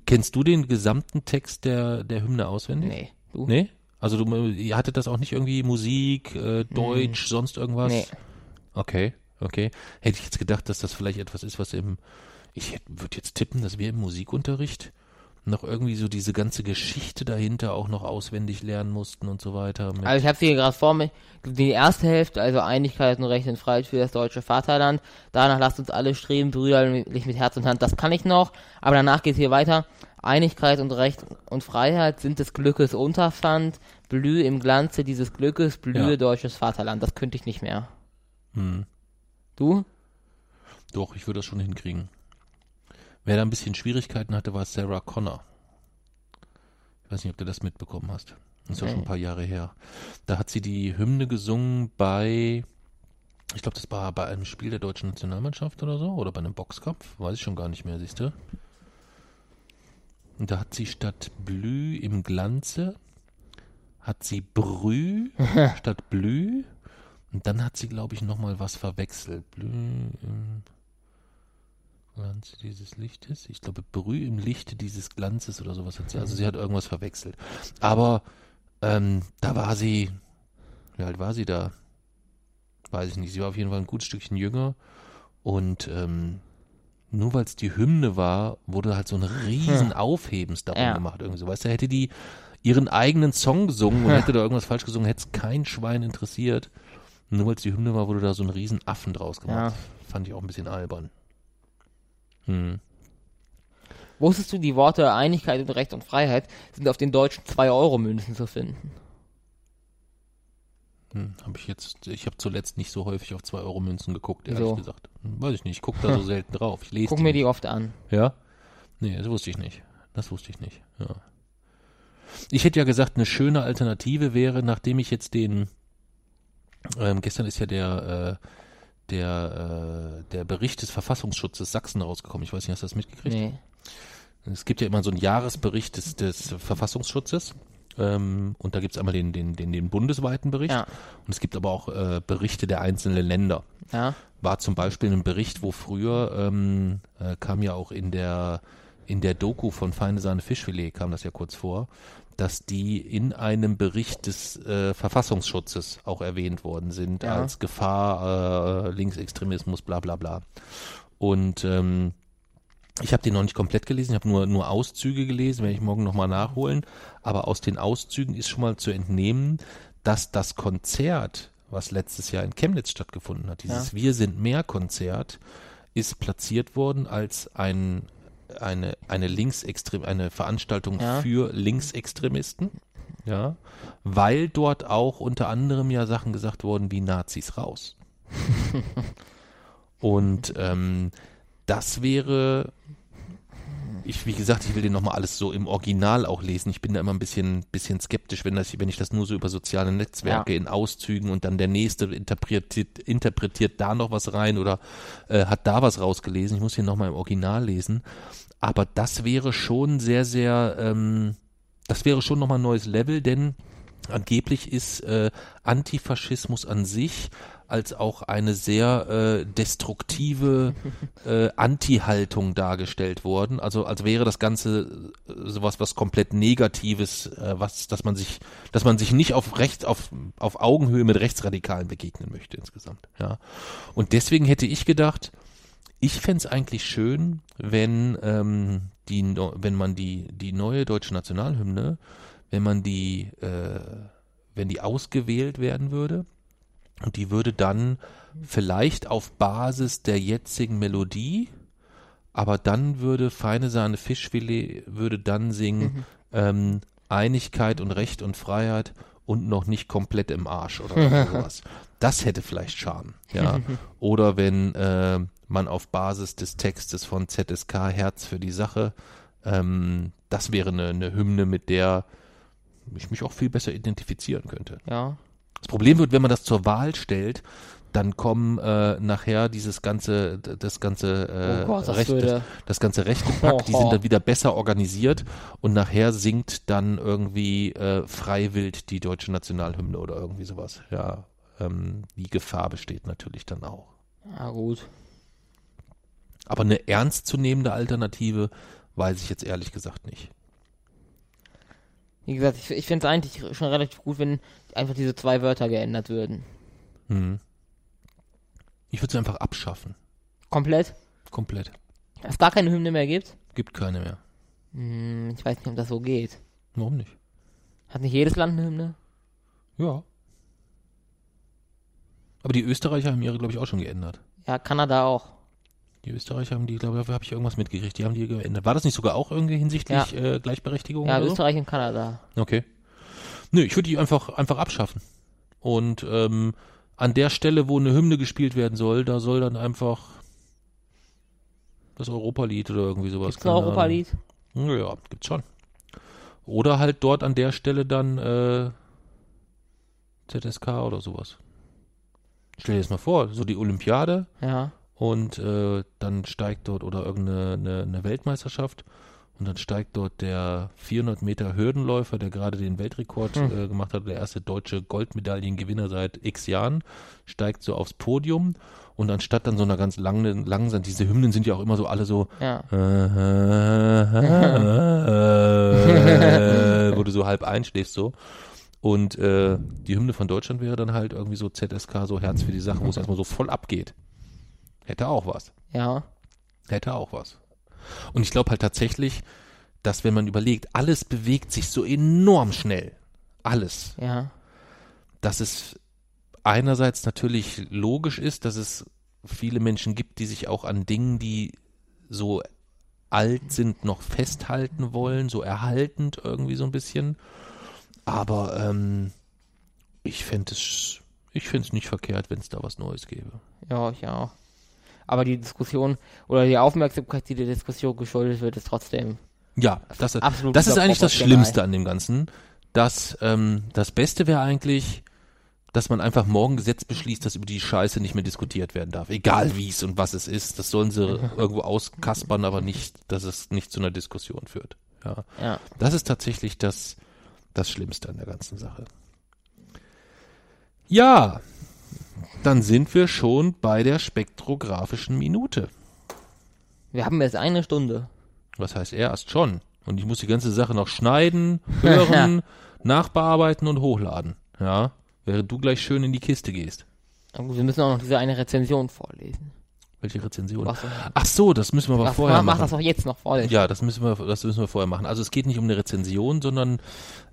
Kennst du den gesamten Text der, der Hymne auswendig? Nee, du? Nee? Also du, ihr hattet das auch nicht irgendwie Musik, äh, Deutsch, sonst irgendwas? Nee. Okay, okay. Hätte ich jetzt gedacht, dass das vielleicht etwas ist, was im, ich würde jetzt tippen, dass wir im Musikunterricht noch irgendwie so diese ganze Geschichte dahinter auch noch auswendig lernen mussten und so weiter. Also ich habe sie hier gerade vor mir. Die erste Hälfte, also Einigkeit und Recht und Freiheit für das deutsche Vaterland. Danach lasst uns alle streben, brüderlich mit Herz und Hand. Das kann ich noch. Aber danach geht es hier weiter. Einigkeit und Recht und Freiheit sind des Glückes Unterpfand. Blühe im Glanze dieses Glückes, blühe Ja. deutsches Vaterland. Das könnte ich nicht mehr. hm. Du? Doch, ich würde das schon hinkriegen. Wer da ein bisschen Schwierigkeiten hatte, war Sarah Connor. Ich weiß nicht, ob du das mitbekommen hast. Das ist ja Nee. schon ein paar Jahre her. Da hat sie die Hymne gesungen bei, ich glaube, das war bei einem Spiel der deutschen Nationalmannschaft oder so, oder bei einem Boxkampf, weiß ich schon gar nicht mehr, siehst du. Und da hat sie statt Blü im Glanze, hat sie Brü statt Blü. Und dann hat sie, glaube ich, nochmal was verwechselt. Blü im Glanze dieses Lichtes. Ich glaube, Brü im Lichte dieses Glanzes oder sowas hat sie. Also sie hat irgendwas verwechselt. Aber ähm, da war sie, wie alt war sie da? Weiß ich nicht. Sie war auf jeden Fall ein gutes Stückchen jünger. Und ähm, nur weil es die Hymne war, wurde halt so ein riesen Aufhebens darum Ja. gemacht. Irgendwie so. Weißt du, hätte die ihren eigenen Song gesungen und hätte da irgendwas falsch gesungen, hätte es kein Schwein interessiert. Nur weil es die Hymne war, wurde da so ein riesen Affen draus gemacht. Fand ich auch ein bisschen albern. Hm. Wusstest du, die Worte Einigkeit und Recht und Freiheit sind auf den deutschen 2-Euro-Münzen zu finden? Hm, habe ich jetzt, ich habe zuletzt nicht so häufig auf 2 Euro Münzen geguckt, ehrlich Wieso? gesagt. Hm, Weiß ich nicht, ich gucke da so selten drauf. Ich lese Guck mir die oft an. Ja? Nee, das wusste ich nicht. Das wusste ich nicht, ja. Ich hätte ja gesagt, eine schöne Alternative wäre, nachdem ich jetzt den, ähm, gestern ist ja der, äh, der, äh, der Bericht des Verfassungsschutzes Sachsen rausgekommen. Ich weiß nicht, hast du das mitgekriegt? Nee. Es gibt ja immer so einen Jahresbericht des, des Verfassungsschutzes. Ähm, und da gibt es einmal den, den, den, den bundesweiten Bericht. Ja. Und es gibt aber auch äh, Berichte der einzelnen Länder Ja. war zum Beispiel ein Bericht, wo früher ähm, äh, kam ja auch in der in der Doku von Feine Sahne Fischfilet kam das ja kurz vor, dass die in einem Bericht des äh, Verfassungsschutzes auch erwähnt worden sind Ja. als Gefahr äh, Linksextremismus, bla bla bla. Und ähm, ich habe den noch nicht komplett gelesen, ich habe nur, nur Auszüge gelesen, werde ich morgen nochmal nachholen. Aber aus den Auszügen ist schon mal zu entnehmen, dass das Konzert, was letztes Jahr in Chemnitz stattgefunden hat, dieses Wir sind mehr Konzert, ist platziert worden als ein, eine, eine Linksextrem, eine Veranstaltung Ja. für Linksextremisten. Ja, weil dort auch unter anderem ja Sachen gesagt wurden wie Nazis raus. Und ähm, das wäre, ich, wie gesagt, ich will den nochmal alles so im Original auch lesen. Ich bin da immer ein bisschen, bisschen skeptisch, wenn, das, wenn ich das nur so über soziale Netzwerke in Auszügen und dann der nächste interpretiert, interpretiert da noch was rein oder äh, hat da was rausgelesen. Ich muss hier nochmal im Original lesen. Aber das wäre schon sehr, sehr, ähm, das wäre schon nochmal ein neues Level, denn angeblich ist äh, Antifaschismus an sich als auch eine sehr äh, destruktive äh, Anti-Haltung dargestellt worden. Also als wäre das Ganze äh, sowas was komplett Negatives, äh, was, dass man sich, dass man sich nicht auf rechts, auf, auf Augenhöhe mit Rechtsradikalen begegnen möchte insgesamt. Ja. Und deswegen hätte ich gedacht, ich fänd's eigentlich schön, wenn ähm, die, wenn man die, die neue deutsche Nationalhymne, wenn man die, äh, wenn die ausgewählt werden würde und die würde dann vielleicht auf Basis der jetzigen Melodie, aber dann würde Feine Sahne Fischfilet würde dann singen ähm, Einigkeit und Recht und Freiheit und noch nicht komplett im Arsch oder sowas. Das hätte vielleicht Charme, ja. Oder wenn äh, man auf Basis des Textes von ZSK Herz für die Sache, ähm, das wäre eine, eine Hymne, mit der ich mich auch viel besser identifizieren könnte. Ja. Das Problem wird, wenn man das zur Wahl stellt, dann kommen äh, nachher dieses ganze, das ganze äh, Oh Gott, das Recht, das, das ganze rechte Pack, die Oh, sind dann wieder besser organisiert und nachher singt dann irgendwie äh, freiwillig die deutsche Nationalhymne oder irgendwie sowas. Ja, ähm, die Gefahr besteht natürlich dann auch. Ja, gut. Aber eine ernstzunehmende Alternative weiß ich jetzt ehrlich gesagt nicht. Wie gesagt, ich, ich finde es eigentlich schon relativ gut, wenn einfach diese zwei Wörter geändert würden. Hm. Ich würde es einfach abschaffen. Komplett? Komplett. Dass es gar keine Hymne mehr gibt? Gibt keine mehr. Hm, ich weiß nicht, ob das so geht. Warum nicht? Hat nicht jedes Land eine Hymne? Ja. Aber die Österreicher haben ihre, glaube ich, auch schon geändert. Ja, Kanada auch. Die Österreicher haben die, glaube ich, dafür habe ich irgendwas mitgekriegt. Die haben die geändert. War das nicht sogar auch irgendwie hinsichtlich äh, Gleichberechtigung? Ja, oder so? Österreich und Kanada. Okay. Nö, ich würde die einfach, einfach abschaffen. Und ähm, an der Stelle, wo eine Hymne gespielt werden soll, da soll dann einfach das Europalied oder irgendwie sowas. Gibt's ein Europalied? Ja, gibt's schon. Oder halt dort an der Stelle dann äh, ZSK oder sowas. Stell dir das mal vor, so die Olympiade Ja. Und äh, dann steigt dort oder irgendeine eine, eine Weltmeisterschaft und dann steigt dort der 400 Meter Hürdenläufer, der gerade den Weltrekord Hm. äh, gemacht hat, der erste deutsche Goldmedaillengewinner seit x Jahren, steigt so aufs Podium und anstatt dann so einer ganz langen, langsam, diese Hymnen sind ja auch immer so alle so, Ja. wo du so halb einschläfst so. Und äh, die Hymne von Deutschland wäre dann halt irgendwie so ZSK, so Herz für die Sache, wo es erstmal so voll abgeht. Hätte auch was. Ja. Hätte auch was. Und ich glaube halt tatsächlich, dass wenn man überlegt, alles bewegt sich so enorm schnell. Alles. Ja. Dass es einerseits natürlich logisch ist, dass es viele Menschen gibt, die sich auch an Dingen, die so alt sind, noch festhalten wollen, so erhaltend irgendwie so ein bisschen. Aber ähm, ich fände es, ich fände es nicht verkehrt, wenn es da was Neues gäbe. Ja, ich auch. Aber die Diskussion oder die Aufmerksamkeit, die der Diskussion geschuldet wird, ist trotzdem. Ja, das, absolut das ist eigentlich das. Schlimmste an dem Ganzen. Dass ähm, das Beste wäre eigentlich, dass man einfach morgen ein Gesetz beschließt, dass über die Scheiße nicht mehr diskutiert werden darf. Egal wie es und was es ist. Das sollen sie irgendwo auskaspern, aber nicht, dass es nicht zu einer Diskussion führt. Ja. Ja. Das ist tatsächlich das, das Schlimmste an der ganzen Sache. Ja, dann sind wir schon bei der spektrographischen Minute. Wir haben jetzt eine Stunde. Was heißt erst schon? Und ich muss die ganze Sache noch schneiden, hören, nachbearbeiten und hochladen. Ja, während du gleich schön in die Kiste gehst. Aber gut, wir müssen auch noch diese eine Rezension vorlesen. Welche Rezension? Ach so, das müssen wir aber vorher mach, mach machen. das doch jetzt noch voll. Ja, das müssen wir, das müssen wir vorher machen. Also es geht nicht um eine Rezension, sondern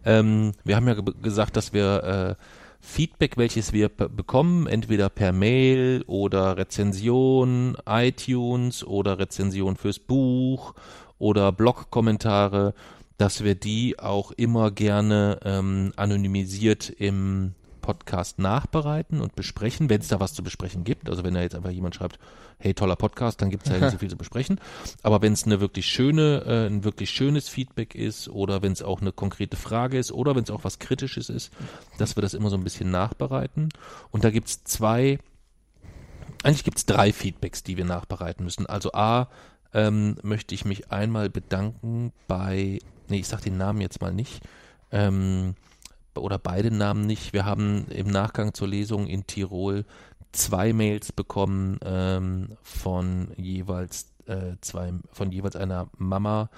ähm, wir haben ja ge gesagt, dass wir äh, Feedback, welches wir bekommen, entweder per Mail oder Rezension, iTunes oder Rezension fürs Buch oder Blog-Kommentare, dass wir die auch immer gerne ähm, anonymisiert im Podcast nachbereiten und besprechen, wenn es da was zu besprechen gibt. Also wenn da jetzt einfach jemand schreibt, hey, toller Podcast, dann gibt es ja nicht so viel zu besprechen. Aber wenn es eine wirklich schöne, äh, ein wirklich schönes Feedback ist oder wenn es auch eine konkrete Frage ist oder wenn es auch was Kritisches ist, dass wir das immer so ein bisschen nachbereiten. Und da gibt es zwei, eigentlich gibt es drei Feedbacks, die wir nachbereiten müssen. Also A, ähm, möchte ich mich einmal bedanken bei, nee, ich sag den Namen jetzt mal nicht, ähm, oder beide Namen nicht. Wir haben im Nachgang zur Lesung in Tirol zwei Mails bekommen ähm, von jeweils äh, zwei, von jeweils einer Mama,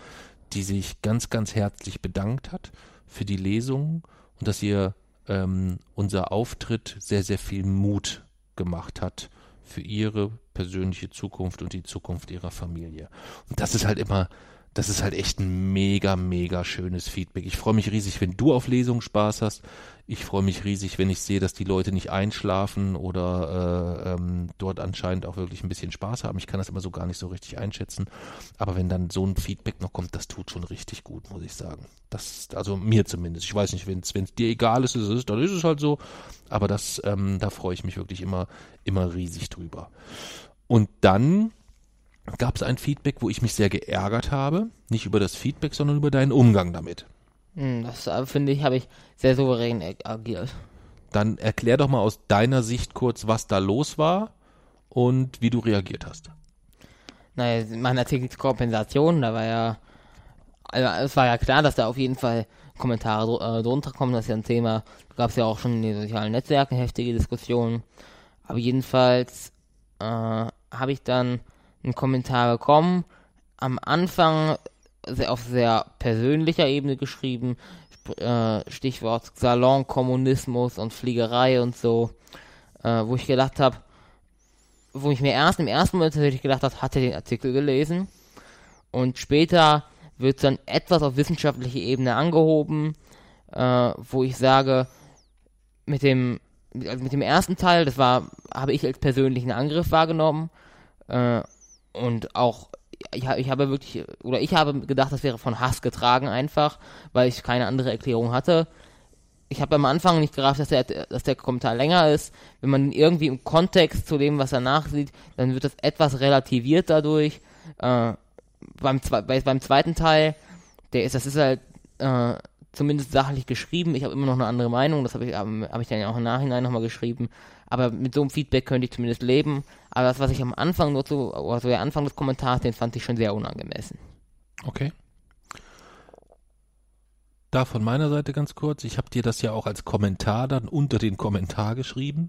die sich ganz, ganz herzlich bedankt hat für die Lesung und dass ihr ähm, unser Auftritt sehr, sehr viel Mut gemacht hat für ihre persönliche Zukunft und die Zukunft ihrer Familie. Und das ist halt immer, das ist halt echt ein mega, mega schönes Feedback. Ich freue mich riesig, wenn du auf Lesung Spaß hast. Ich freue mich riesig, wenn ich sehe, dass die Leute nicht einschlafen oder äh, ähm, dort anscheinend auch wirklich ein bisschen Spaß haben. Ich kann das immer so gar nicht so richtig einschätzen. Aber wenn dann so ein Feedback noch kommt, das tut schon richtig gut, muss ich sagen. Das, also mir zumindest. Ich weiß nicht, wenn es dir egal ist, ist es, dann ist es halt so. Aber das, ähm, da freue ich mich wirklich immer, immer riesig drüber. Und dann gab es ein Feedback, wo ich mich sehr geärgert habe. Nicht über das Feedback, sondern über deinen Umgang damit. Hm, Das äh, finde ich, habe ich sehr souverän ag- agiert. Dann erklär doch mal aus deiner Sicht kurz, was da los war und wie du reagiert hast. Naja, mein Artikel zur Kompensation, da war ja, also es war ja klar, dass da auf jeden Fall Kommentare äh, drunter kommen, das ist ja ein Thema, gab es ja auch schon in den sozialen Netzwerken heftige Diskussionen. Aber jedenfalls äh, habe ich dann einen Kommentar bekommen, am Anfang sehr, auf sehr persönlicher Ebene geschrieben, äh, Stichwort Salonkommunismus und Fliegerei und so, äh, wo ich gedacht habe, wo ich mir erst im ersten Moment tatsächlich gedacht habe, hat er den Artikel gelesen? Und später wird dann etwas auf wissenschaftliche Ebene angehoben, äh, wo ich sage, mit dem, also mit dem ersten Teil, das war, habe ich als persönlichen Angriff wahrgenommen, äh, und auch, ich, ich habe wirklich, oder ich habe gedacht, das wäre von Hass getragen einfach, weil ich keine andere Erklärung hatte. Ich habe am Anfang nicht gerafft, dass der, dass der Kommentar länger ist. Wenn man irgendwie im Kontext zu dem, was danach sieht, dann wird das etwas relativiert dadurch. Äh, beim, bei, beim zweiten Teil, der ist, das ist halt äh, zumindest sachlich geschrieben. Ich habe immer noch eine andere Meinung, das habe ich, ähm, hab ich dann ja auch im Nachhinein nochmal geschrieben. Aber mit so einem Feedback könnte ich zumindest leben. Aber das, was ich am Anfang nur so, also der Anfang des Kommentars, den fand ich schon sehr unangemessen. Okay. da von meiner Seite ganz kurz. Ich habe dir das ja auch als Kommentar dann unter den Kommentar geschrieben,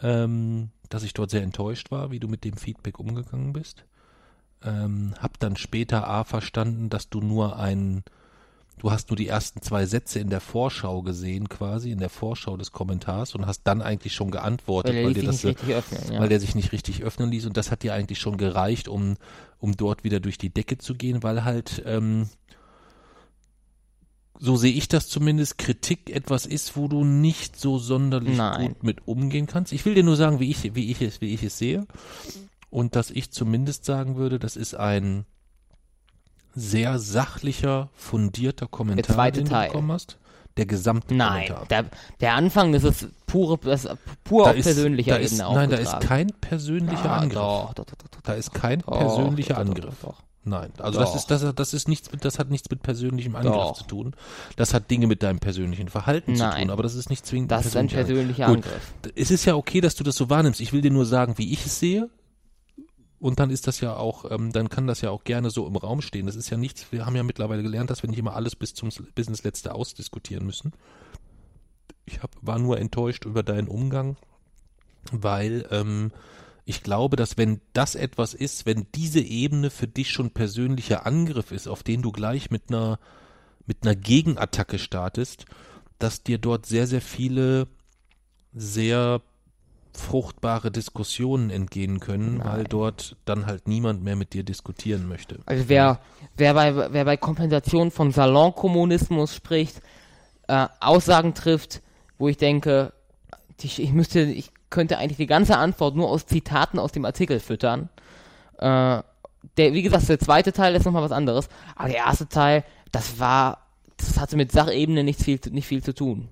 ähm, dass ich dort sehr enttäuscht war, wie du mit dem Feedback umgegangen bist. Ähm, hab dann später A verstanden, dass du nur ein, du hast nur die ersten zwei Sätze in der Vorschau gesehen, quasi in der Vorschau des Kommentars und hast dann eigentlich schon geantwortet, Weil weil, der das, sich nicht richtig öffnen, ja. weil der sich nicht richtig öffnen ließ und das hat dir eigentlich schon gereicht, um, um dort wieder durch die Decke zu gehen, weil halt ähm, so sehe ich das zumindest, Kritik etwas ist, wo du nicht so sonderlich Nein. gut mit umgehen kannst. Ich will dir nur sagen, wie ich, wie ich es, wie ich es sehe. Und dass ich zumindest sagen würde, das ist ein sehr sachlicher, fundierter Kommentar, zweite den Teil. du bekommen hast. Der gesamte Nein, Kommentar. der, der Anfang, das ist pure, das ist pur Da auf ist- persönlicher da ist, Ebene Nein, da ist kein persönlicher Ah, Angriff. Doch, doch, doch, Da ist kein persönlicher Angriff. Nein, also das ist das, das ist nichts mit das hat nichts mit persönlichem Angriff zu tun. Das hat Dinge mit deinem persönlichen Verhalten zu Nein. tun, aber das ist nicht zwingend Das ist ein persönlicher persönlicher Gut. Angriff. Es ist ja okay, dass du das so wahrnimmst. Ich will dir nur sagen, wie ich es sehe. Und dann ist das ja auch, ähm, dann kann das ja auch gerne so im Raum stehen. Das ist ja nichts, wir haben ja mittlerweile gelernt, dass wir nicht immer alles bis zum bis ins Letzte ausdiskutieren müssen. Ich hab, war nur enttäuscht über deinen Umgang, weil ähm, ich glaube, dass wenn das etwas ist, wenn diese Ebene für dich schon persönlicher Angriff ist, auf den du gleich mit einer mit einer Gegenattacke startest, dass dir dort sehr, sehr viele sehr fruchtbare Diskussionen entgehen können, weil Nein. dort dann halt niemand mehr mit dir diskutieren möchte. Also wer, wer, bei, wer bei Kompensation von Salonkommunismus spricht, äh, Aussagen trifft, wo ich denke, die, ich müsste, ich könnte eigentlich die ganze Antwort nur aus Zitaten aus dem Artikel füttern. Äh, der, wie gesagt, der zweite Teil ist nochmal was anderes, aber der erste Teil, das war, das hatte mit Sachebene nicht viel, zu- nicht viel zu tun.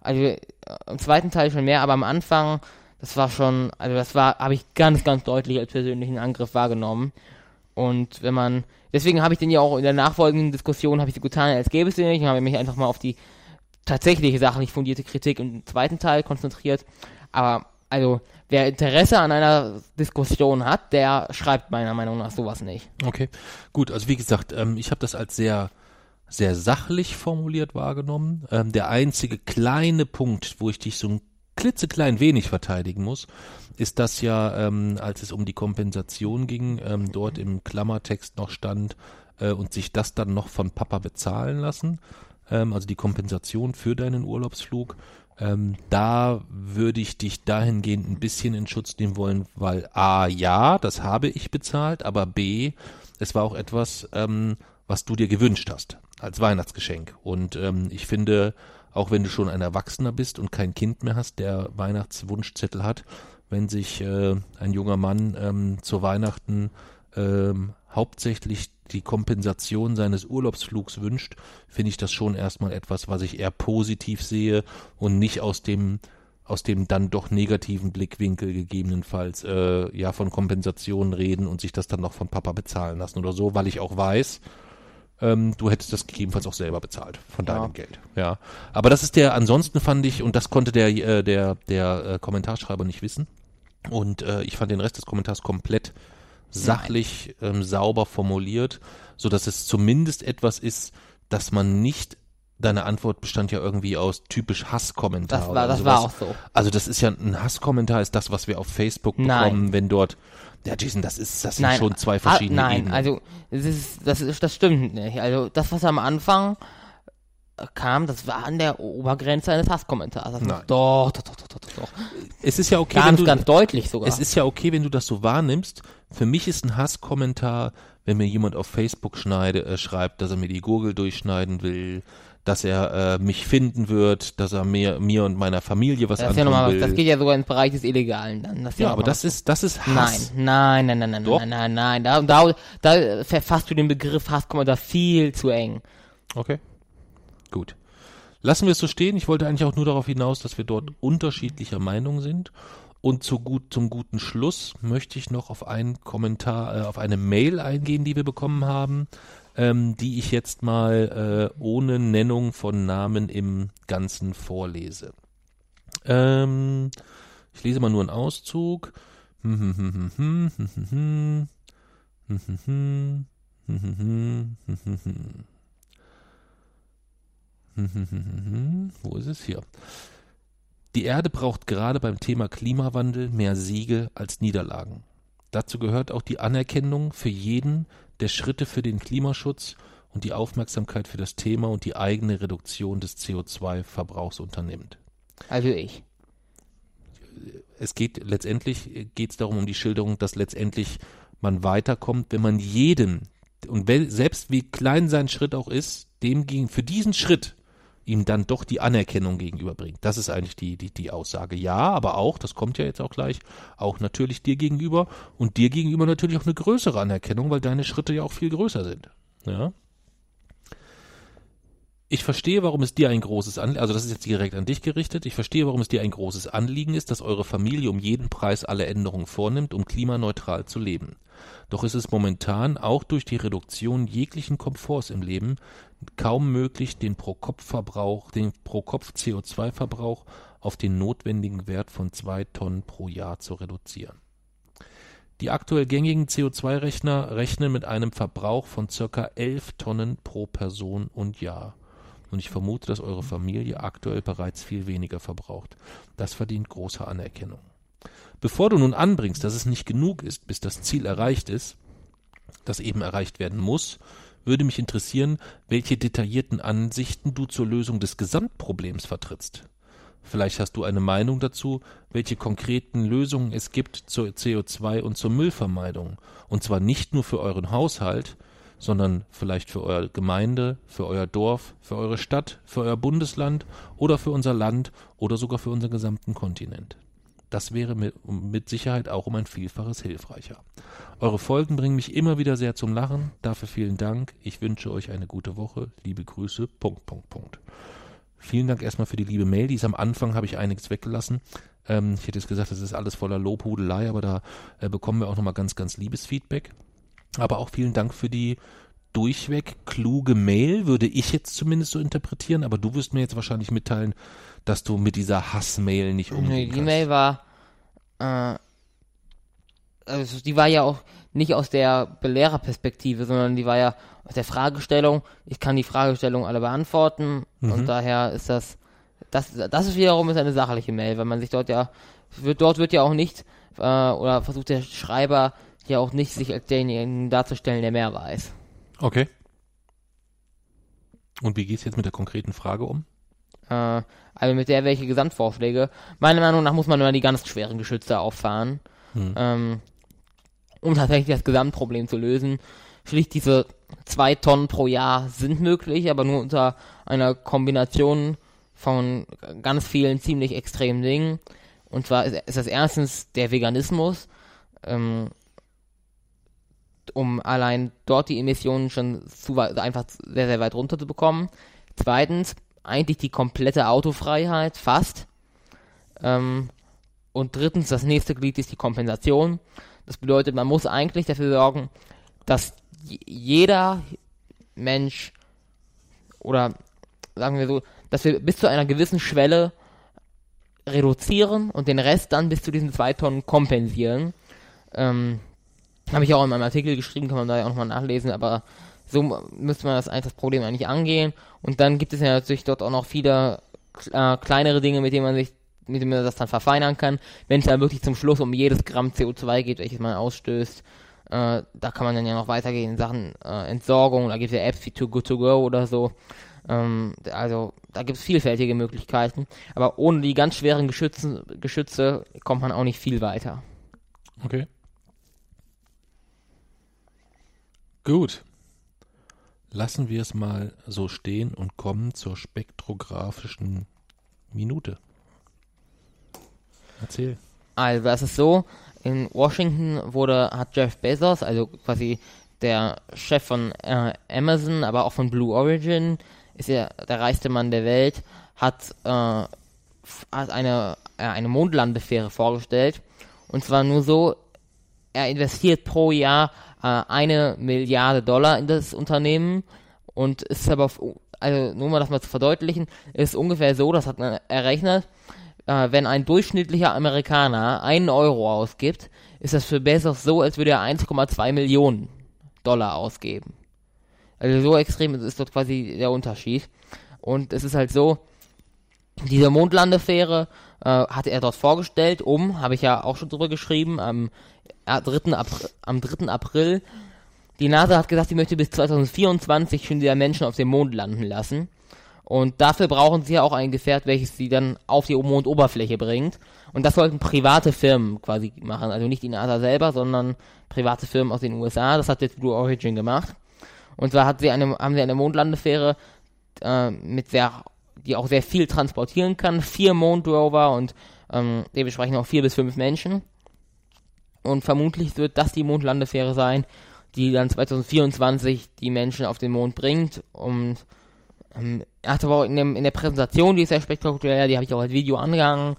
Also äh, im zweiten Teil schon mehr, aber am Anfang, das war schon, also das war, habe ich ganz, ganz deutlich als persönlichen Angriff wahrgenommen. Und wenn man, deswegen habe ich den ja auch in der nachfolgenden Diskussion, habe ich so getan, als gäbe es den nicht, und habe mich einfach mal auf die tatsächliche sachlich fundierte Kritik im zweiten Teil konzentriert. Aber, also, wer Interesse an einer Diskussion hat, der schreibt meiner Meinung nach sowas nicht. Okay, gut. Also wie gesagt, ähm, ich habe das als sehr, sehr sachlich formuliert wahrgenommen. Ähm, der einzige kleine Punkt, wo ich dich so ein klitzeklein wenig verteidigen muss, ist das ja, ähm, als es um die Kompensation ging, ähm, dort im Klammertext noch stand äh, und sich das dann noch von Papa bezahlen lassen, ähm, also die Kompensation für deinen Urlaubsflug. Ähm, da würde ich dich dahingehend ein bisschen in Schutz nehmen wollen, weil A, ja, das habe ich bezahlt, aber B, es war auch etwas, ähm, was du dir gewünscht hast als Weihnachtsgeschenk. Und ähm, ich finde, auch wenn du schon ein Erwachsener bist und kein Kind mehr hast, der Weihnachtswunschzettel hat, wenn sich äh, ein junger Mann ähm, zu Weihnachten ähm, hauptsächlich die Kompensation seines Urlaubsflugs wünscht, finde ich das schon erstmal etwas, was ich eher positiv sehe und nicht aus dem aus dem dann doch negativen Blickwinkel gegebenenfalls äh, ja von Kompensationen reden und sich das dann noch von Papa bezahlen lassen oder so, weil ich auch weiß, ähm, du hättest das gegebenenfalls auch selber bezahlt von Ja. deinem Geld. Ja, aber das ist der. Ansonsten fand ich und das konnte der äh, der der äh, Kommentarschreiber nicht wissen und äh, ich fand den Rest des Kommentars komplett sachlich ähm, sauber formuliert, so dass es zumindest etwas ist, dass man nicht Deine Antwort bestand ja irgendwie aus typisch Hasskommentar. Das war, das war sowas. auch so. Also das ist ja ein Hasskommentar, ist das, was wir auf Facebook Nein. bekommen, wenn dort. Ja, Jason, das ist, das sind Nein, schon zwei ah, verschiedene Nein, Ebenen. also das ist, das ist, das stimmt nicht. Also das, was am Anfang äh, kam, das war an der Obergrenze eines Hasskommentars. Nein. Doch, doch, doch, doch, doch, doch, es ist ja okay, wenn Ganz, du, ganz deutlich sogar. es ist ja okay, wenn du das so wahrnimmst. Für mich ist ein Hasskommentar, wenn mir jemand auf Facebook schneide, äh, schreibt, dass er mir die Gurgel durchschneiden will, dass er äh, mich finden wird, dass er mir, mir und meiner Familie was das ist ja antun nochmal, will. das geht ja sogar ins Bereich des Illegalen dann. Das ja, noch aber das ist, das ist Nein, Hass. nein, nein, nein, nein, Doch. nein, nein, nein. Da, da, da verfasst du den Begriff Hasskommentar viel zu eng. Okay. Gut. Lassen wir es so stehen. Ich wollte eigentlich auch nur darauf hinaus, dass wir dort unterschiedlicher Meinung sind. Und zu gut, zum guten Schluss möchte ich noch auf einen Kommentar, äh, auf eine Mail eingehen, die wir bekommen haben, ähm, die ich jetzt mal äh, ohne Nennung von Namen im Ganzen vorlese. Ähm, ich lese mal nur einen Auszug. Wo ist es hier? Die Erde braucht gerade beim Thema Klimawandel mehr Siege als Niederlagen. Dazu gehört auch die Anerkennung für jeden, der Schritte für den Klimaschutz und die Aufmerksamkeit für das Thema und die eigene Reduktion des CO2-Verbrauchs unternimmt. Also ich. Es geht letztendlich geht es darum um die Schilderung, dass letztendlich man weiterkommt, wenn man jeden und selbst wie klein sein Schritt auch ist, dem gegen für diesen Schritt ihm dann doch die Anerkennung gegenüberbringt. Das ist eigentlich die, die, die Aussage. Ja, aber auch, das kommt ja jetzt auch gleich, auch natürlich dir gegenüber und dir gegenüber natürlich auch eine größere Anerkennung, weil deine Schritte ja auch viel größer sind. Ja. Ich verstehe, warum es dir ein großes Anliegen, also das ist jetzt direkt an dich gerichtet, ich verstehe, warum es dir ein großes Anliegen ist, dass eure Familie um jeden Preis alle Änderungen vornimmt, um klimaneutral zu leben. Doch ist es momentan auch durch die Reduktion jeglichen Komforts im Leben kaum möglich, den Pro-Kopf-Verbrauch, den Pro-Kopf-CO2-Verbrauch auf den notwendigen Wert von zwei Tonnen pro Jahr zu reduzieren. Die aktuell gängigen CO2-Rechner rechnen mit einem Verbrauch von circa 11 Tonnen pro Person und Jahr. Und ich vermute, dass eure Familie aktuell bereits viel weniger verbraucht. Das verdient große Anerkennung. Bevor du nun anbringst, dass es nicht genug ist, bis das Ziel erreicht ist, das eben erreicht werden muss, würde mich interessieren, welche detaillierten Ansichten du zur Lösung des Gesamtproblems vertrittst. Vielleicht hast du eine Meinung dazu, welche konkreten Lösungen es gibt zur CO2 und zur Müllvermeidung, und zwar nicht nur für euren Haushalt, sondern vielleicht für eure Gemeinde, für euer Dorf, für eure Stadt, für euer Bundesland oder für unser Land oder sogar für unseren gesamten Kontinent. Das wäre mit, Sicherheit auch um ein Vielfaches hilfreicher. Eure Folgen bringen mich immer wieder sehr zum Lachen. Dafür vielen Dank. Ich wünsche euch eine gute Woche. Liebe Grüße. Punkt, Punkt, Punkt. Vielen Dank erstmal für die liebe Mail. Die ist am Anfang, habe ich einiges weggelassen. Ähm, ich hätte jetzt gesagt, das ist alles voller Lobhudelei, aber da äh, bekommen wir auch nochmal ganz, ganz liebes Feedback. Aber auch vielen Dank für die durchweg kluge Mail, würde ich jetzt zumindest so interpretieren. Aber du wirst mir jetzt wahrscheinlich mitteilen, dass du mit dieser Hassmail nicht umgehen Nee, die kannst. Mail war, äh, also die war ja auch nicht aus der Belehrerperspektive, sondern die war ja aus der Fragestellung. Ich kann die Fragestellung alle beantworten Mhm. und daher ist das, das, das ist wiederum ist eine sachliche Mail, weil man sich dort ja, wird, dort wird ja auch nicht, äh, oder versucht der Schreiber ja auch nicht, sich als denjenigen darzustellen, der mehr weiß. Okay. Und wie geht's jetzt mit der konkreten Frage um? Äh, also mit der welche Gesamtvorschläge. Meiner Meinung nach muss man immer die ganz schweren Geschütze auffahren, Hm. ähm, um tatsächlich das Gesamtproblem zu lösen. Schlicht diese zwei Tonnen pro Jahr sind möglich, aber nur unter einer Kombination von ganz vielen ziemlich extremen Dingen. Und zwar ist, ist das erstens der Veganismus, ähm, um allein dort die Emissionen schon zu weit, einfach sehr, sehr weit runter zu bekommen. Zweitens, eigentlich die komplette Autofreiheit, fast. Ähm, und drittens, das nächste Glied ist die Kompensation. Das bedeutet, man muss eigentlich dafür sorgen, dass jeder Mensch oder sagen wir so, dass wir bis zu einer gewissen Schwelle reduzieren und den Rest dann bis zu diesen zwei Tonnen kompensieren. Ähm, habe ich auch in meinem Artikel geschrieben, kann man da ja auch nochmal nachlesen, aber so müsste man das, das Problem eigentlich angehen. Und dann gibt es ja natürlich dort auch noch viele äh, kleinere Dinge, mit denen man sich, mit denen man das dann verfeinern kann. Wenn es dann wirklich zum Schluss um jedes Gramm CO2 geht, welches man ausstößt, äh, da kann man dann ja noch weitergehen in Sachen äh, Entsorgung. Da gibt es ja Apps wie Too Good To Go oder so. Ähm, also da gibt es vielfältige Möglichkeiten. Aber ohne die ganz schweren Geschütze, Geschütze kommt man auch nicht viel weiter. Okay. Gut. Lassen wir es mal so stehen und kommen zur spektrographischen Minute. Erzähl. Also, das ist so, in Washington wurde, hat Jeff Bezos, also quasi der Chef von äh, Amazon, aber auch von Blue Origin, ist ja der reichste Mann der Welt, hat, äh, hat eine, äh, eine Mondlandefähre vorgestellt. Und zwar nur so, er investiert pro Jahr eine Milliarde Dollar in das Unternehmen und ist aber, also nur mal das mal zu verdeutlichen, ist ungefähr so, das hat man errechnet, äh, wenn ein durchschnittlicher Amerikaner einen Euro ausgibt, ist das für Bezos so, als würde er 1,2 Millionen Dollar ausgeben. Also so extrem ist dort quasi der Unterschied. Und es ist halt so, diese Mondlandefähre äh, hatte er dort vorgestellt, um, habe ich ja auch schon drüber geschrieben, am, äh, 3. April, am 3. April. Die NASA hat gesagt, sie möchte bis 2024 schon wieder Menschen auf dem Mond landen lassen. Und dafür brauchen sie ja auch ein Gefährt, welches sie dann auf die Mondoberfläche bringt. Und das sollten private Firmen quasi machen. Also nicht die NASA selber, sondern private Firmen aus den USA. Das hat jetzt Blue Origin gemacht. Und zwar hat sie eine, haben sie eine Mondlandefähre äh, mit sehr, die auch sehr viel transportieren kann. Vier Mondrover und ähm, dementsprechend auch vier bis fünf Menschen. Und vermutlich wird das die Mondlandefähre sein, die dann 2024 die Menschen auf den Mond bringt. Und ähm, er hat aber auch in, dem, in der Präsentation, die ist sehr spektakulär, die habe ich auch als Video angegangen,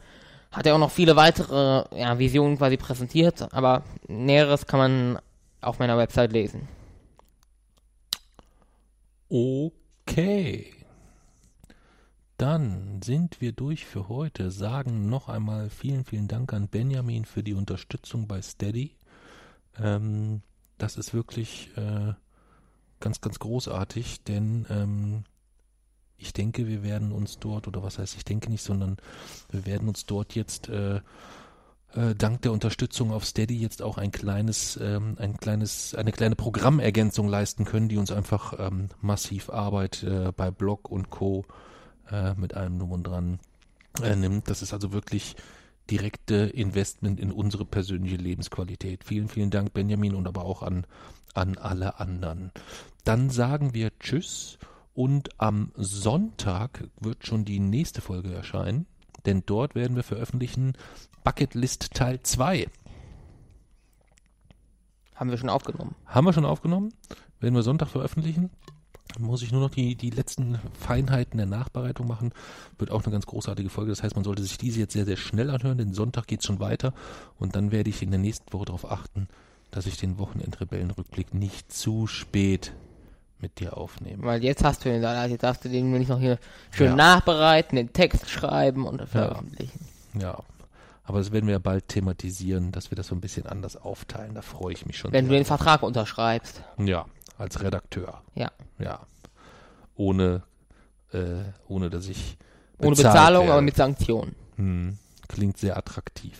hat er auch noch viele weitere ja, Visionen quasi präsentiert, aber Näheres kann man auf meiner Website lesen. Okay. Dann sind wir durch für heute. Sagen noch einmal vielen, vielen Dank an Benjamin für die Unterstützung bei Steady. Ähm, das ist wirklich äh, ganz, ganz großartig, denn ähm, ich denke, wir werden uns dort, oder was heißt ich denke nicht, sondern wir werden uns dort jetzt äh, äh, dank der Unterstützung auf Steady jetzt auch ein kleines, ähm, ein kleines, eine kleine Programmergänzung leisten können, die uns einfach ähm, massiv Arbeit äh, bei Blog und Co. Äh, mit allem Drum und Dran äh, nimmt. Das ist also wirklich direkte Investment in unsere persönliche Lebensqualität. Vielen, vielen Dank, Benjamin, und aber auch an, an alle anderen. Dann sagen wir Tschüss und am Sonntag wird schon die nächste Folge erscheinen, denn dort werden wir veröffentlichen Bucketlist Teil 2. Haben wir schon aufgenommen. Haben wir schon aufgenommen? Werden wir Sonntag veröffentlichen? Muss ich nur noch die, die letzten Feinheiten der Nachbereitung machen. Wird auch eine ganz großartige Folge. Das heißt, man sollte sich diese jetzt sehr, sehr schnell anhören, denn Sonntag geht es schon weiter. Und dann werde ich in der nächsten Woche darauf achten, dass ich den Wochenendrebellenrückblick nicht zu spät mit dir aufnehme. Weil jetzt hast du den jetzt darfst du den nur nicht noch hier schön Ja. nachbereiten, den Text schreiben und veröffentlichen. Ja. Aber das werden wir ja bald thematisieren, dass wir das so ein bisschen anders aufteilen. Da freue ich mich schon. Wenn du sehr den Vertrag unterschreibst. Ja, als Redakteur. Ja. Ja. Ohne, äh, ohne dass ich Ohne Bezahlung, werde. aber mit Sanktionen. Hm, klingt sehr attraktiv.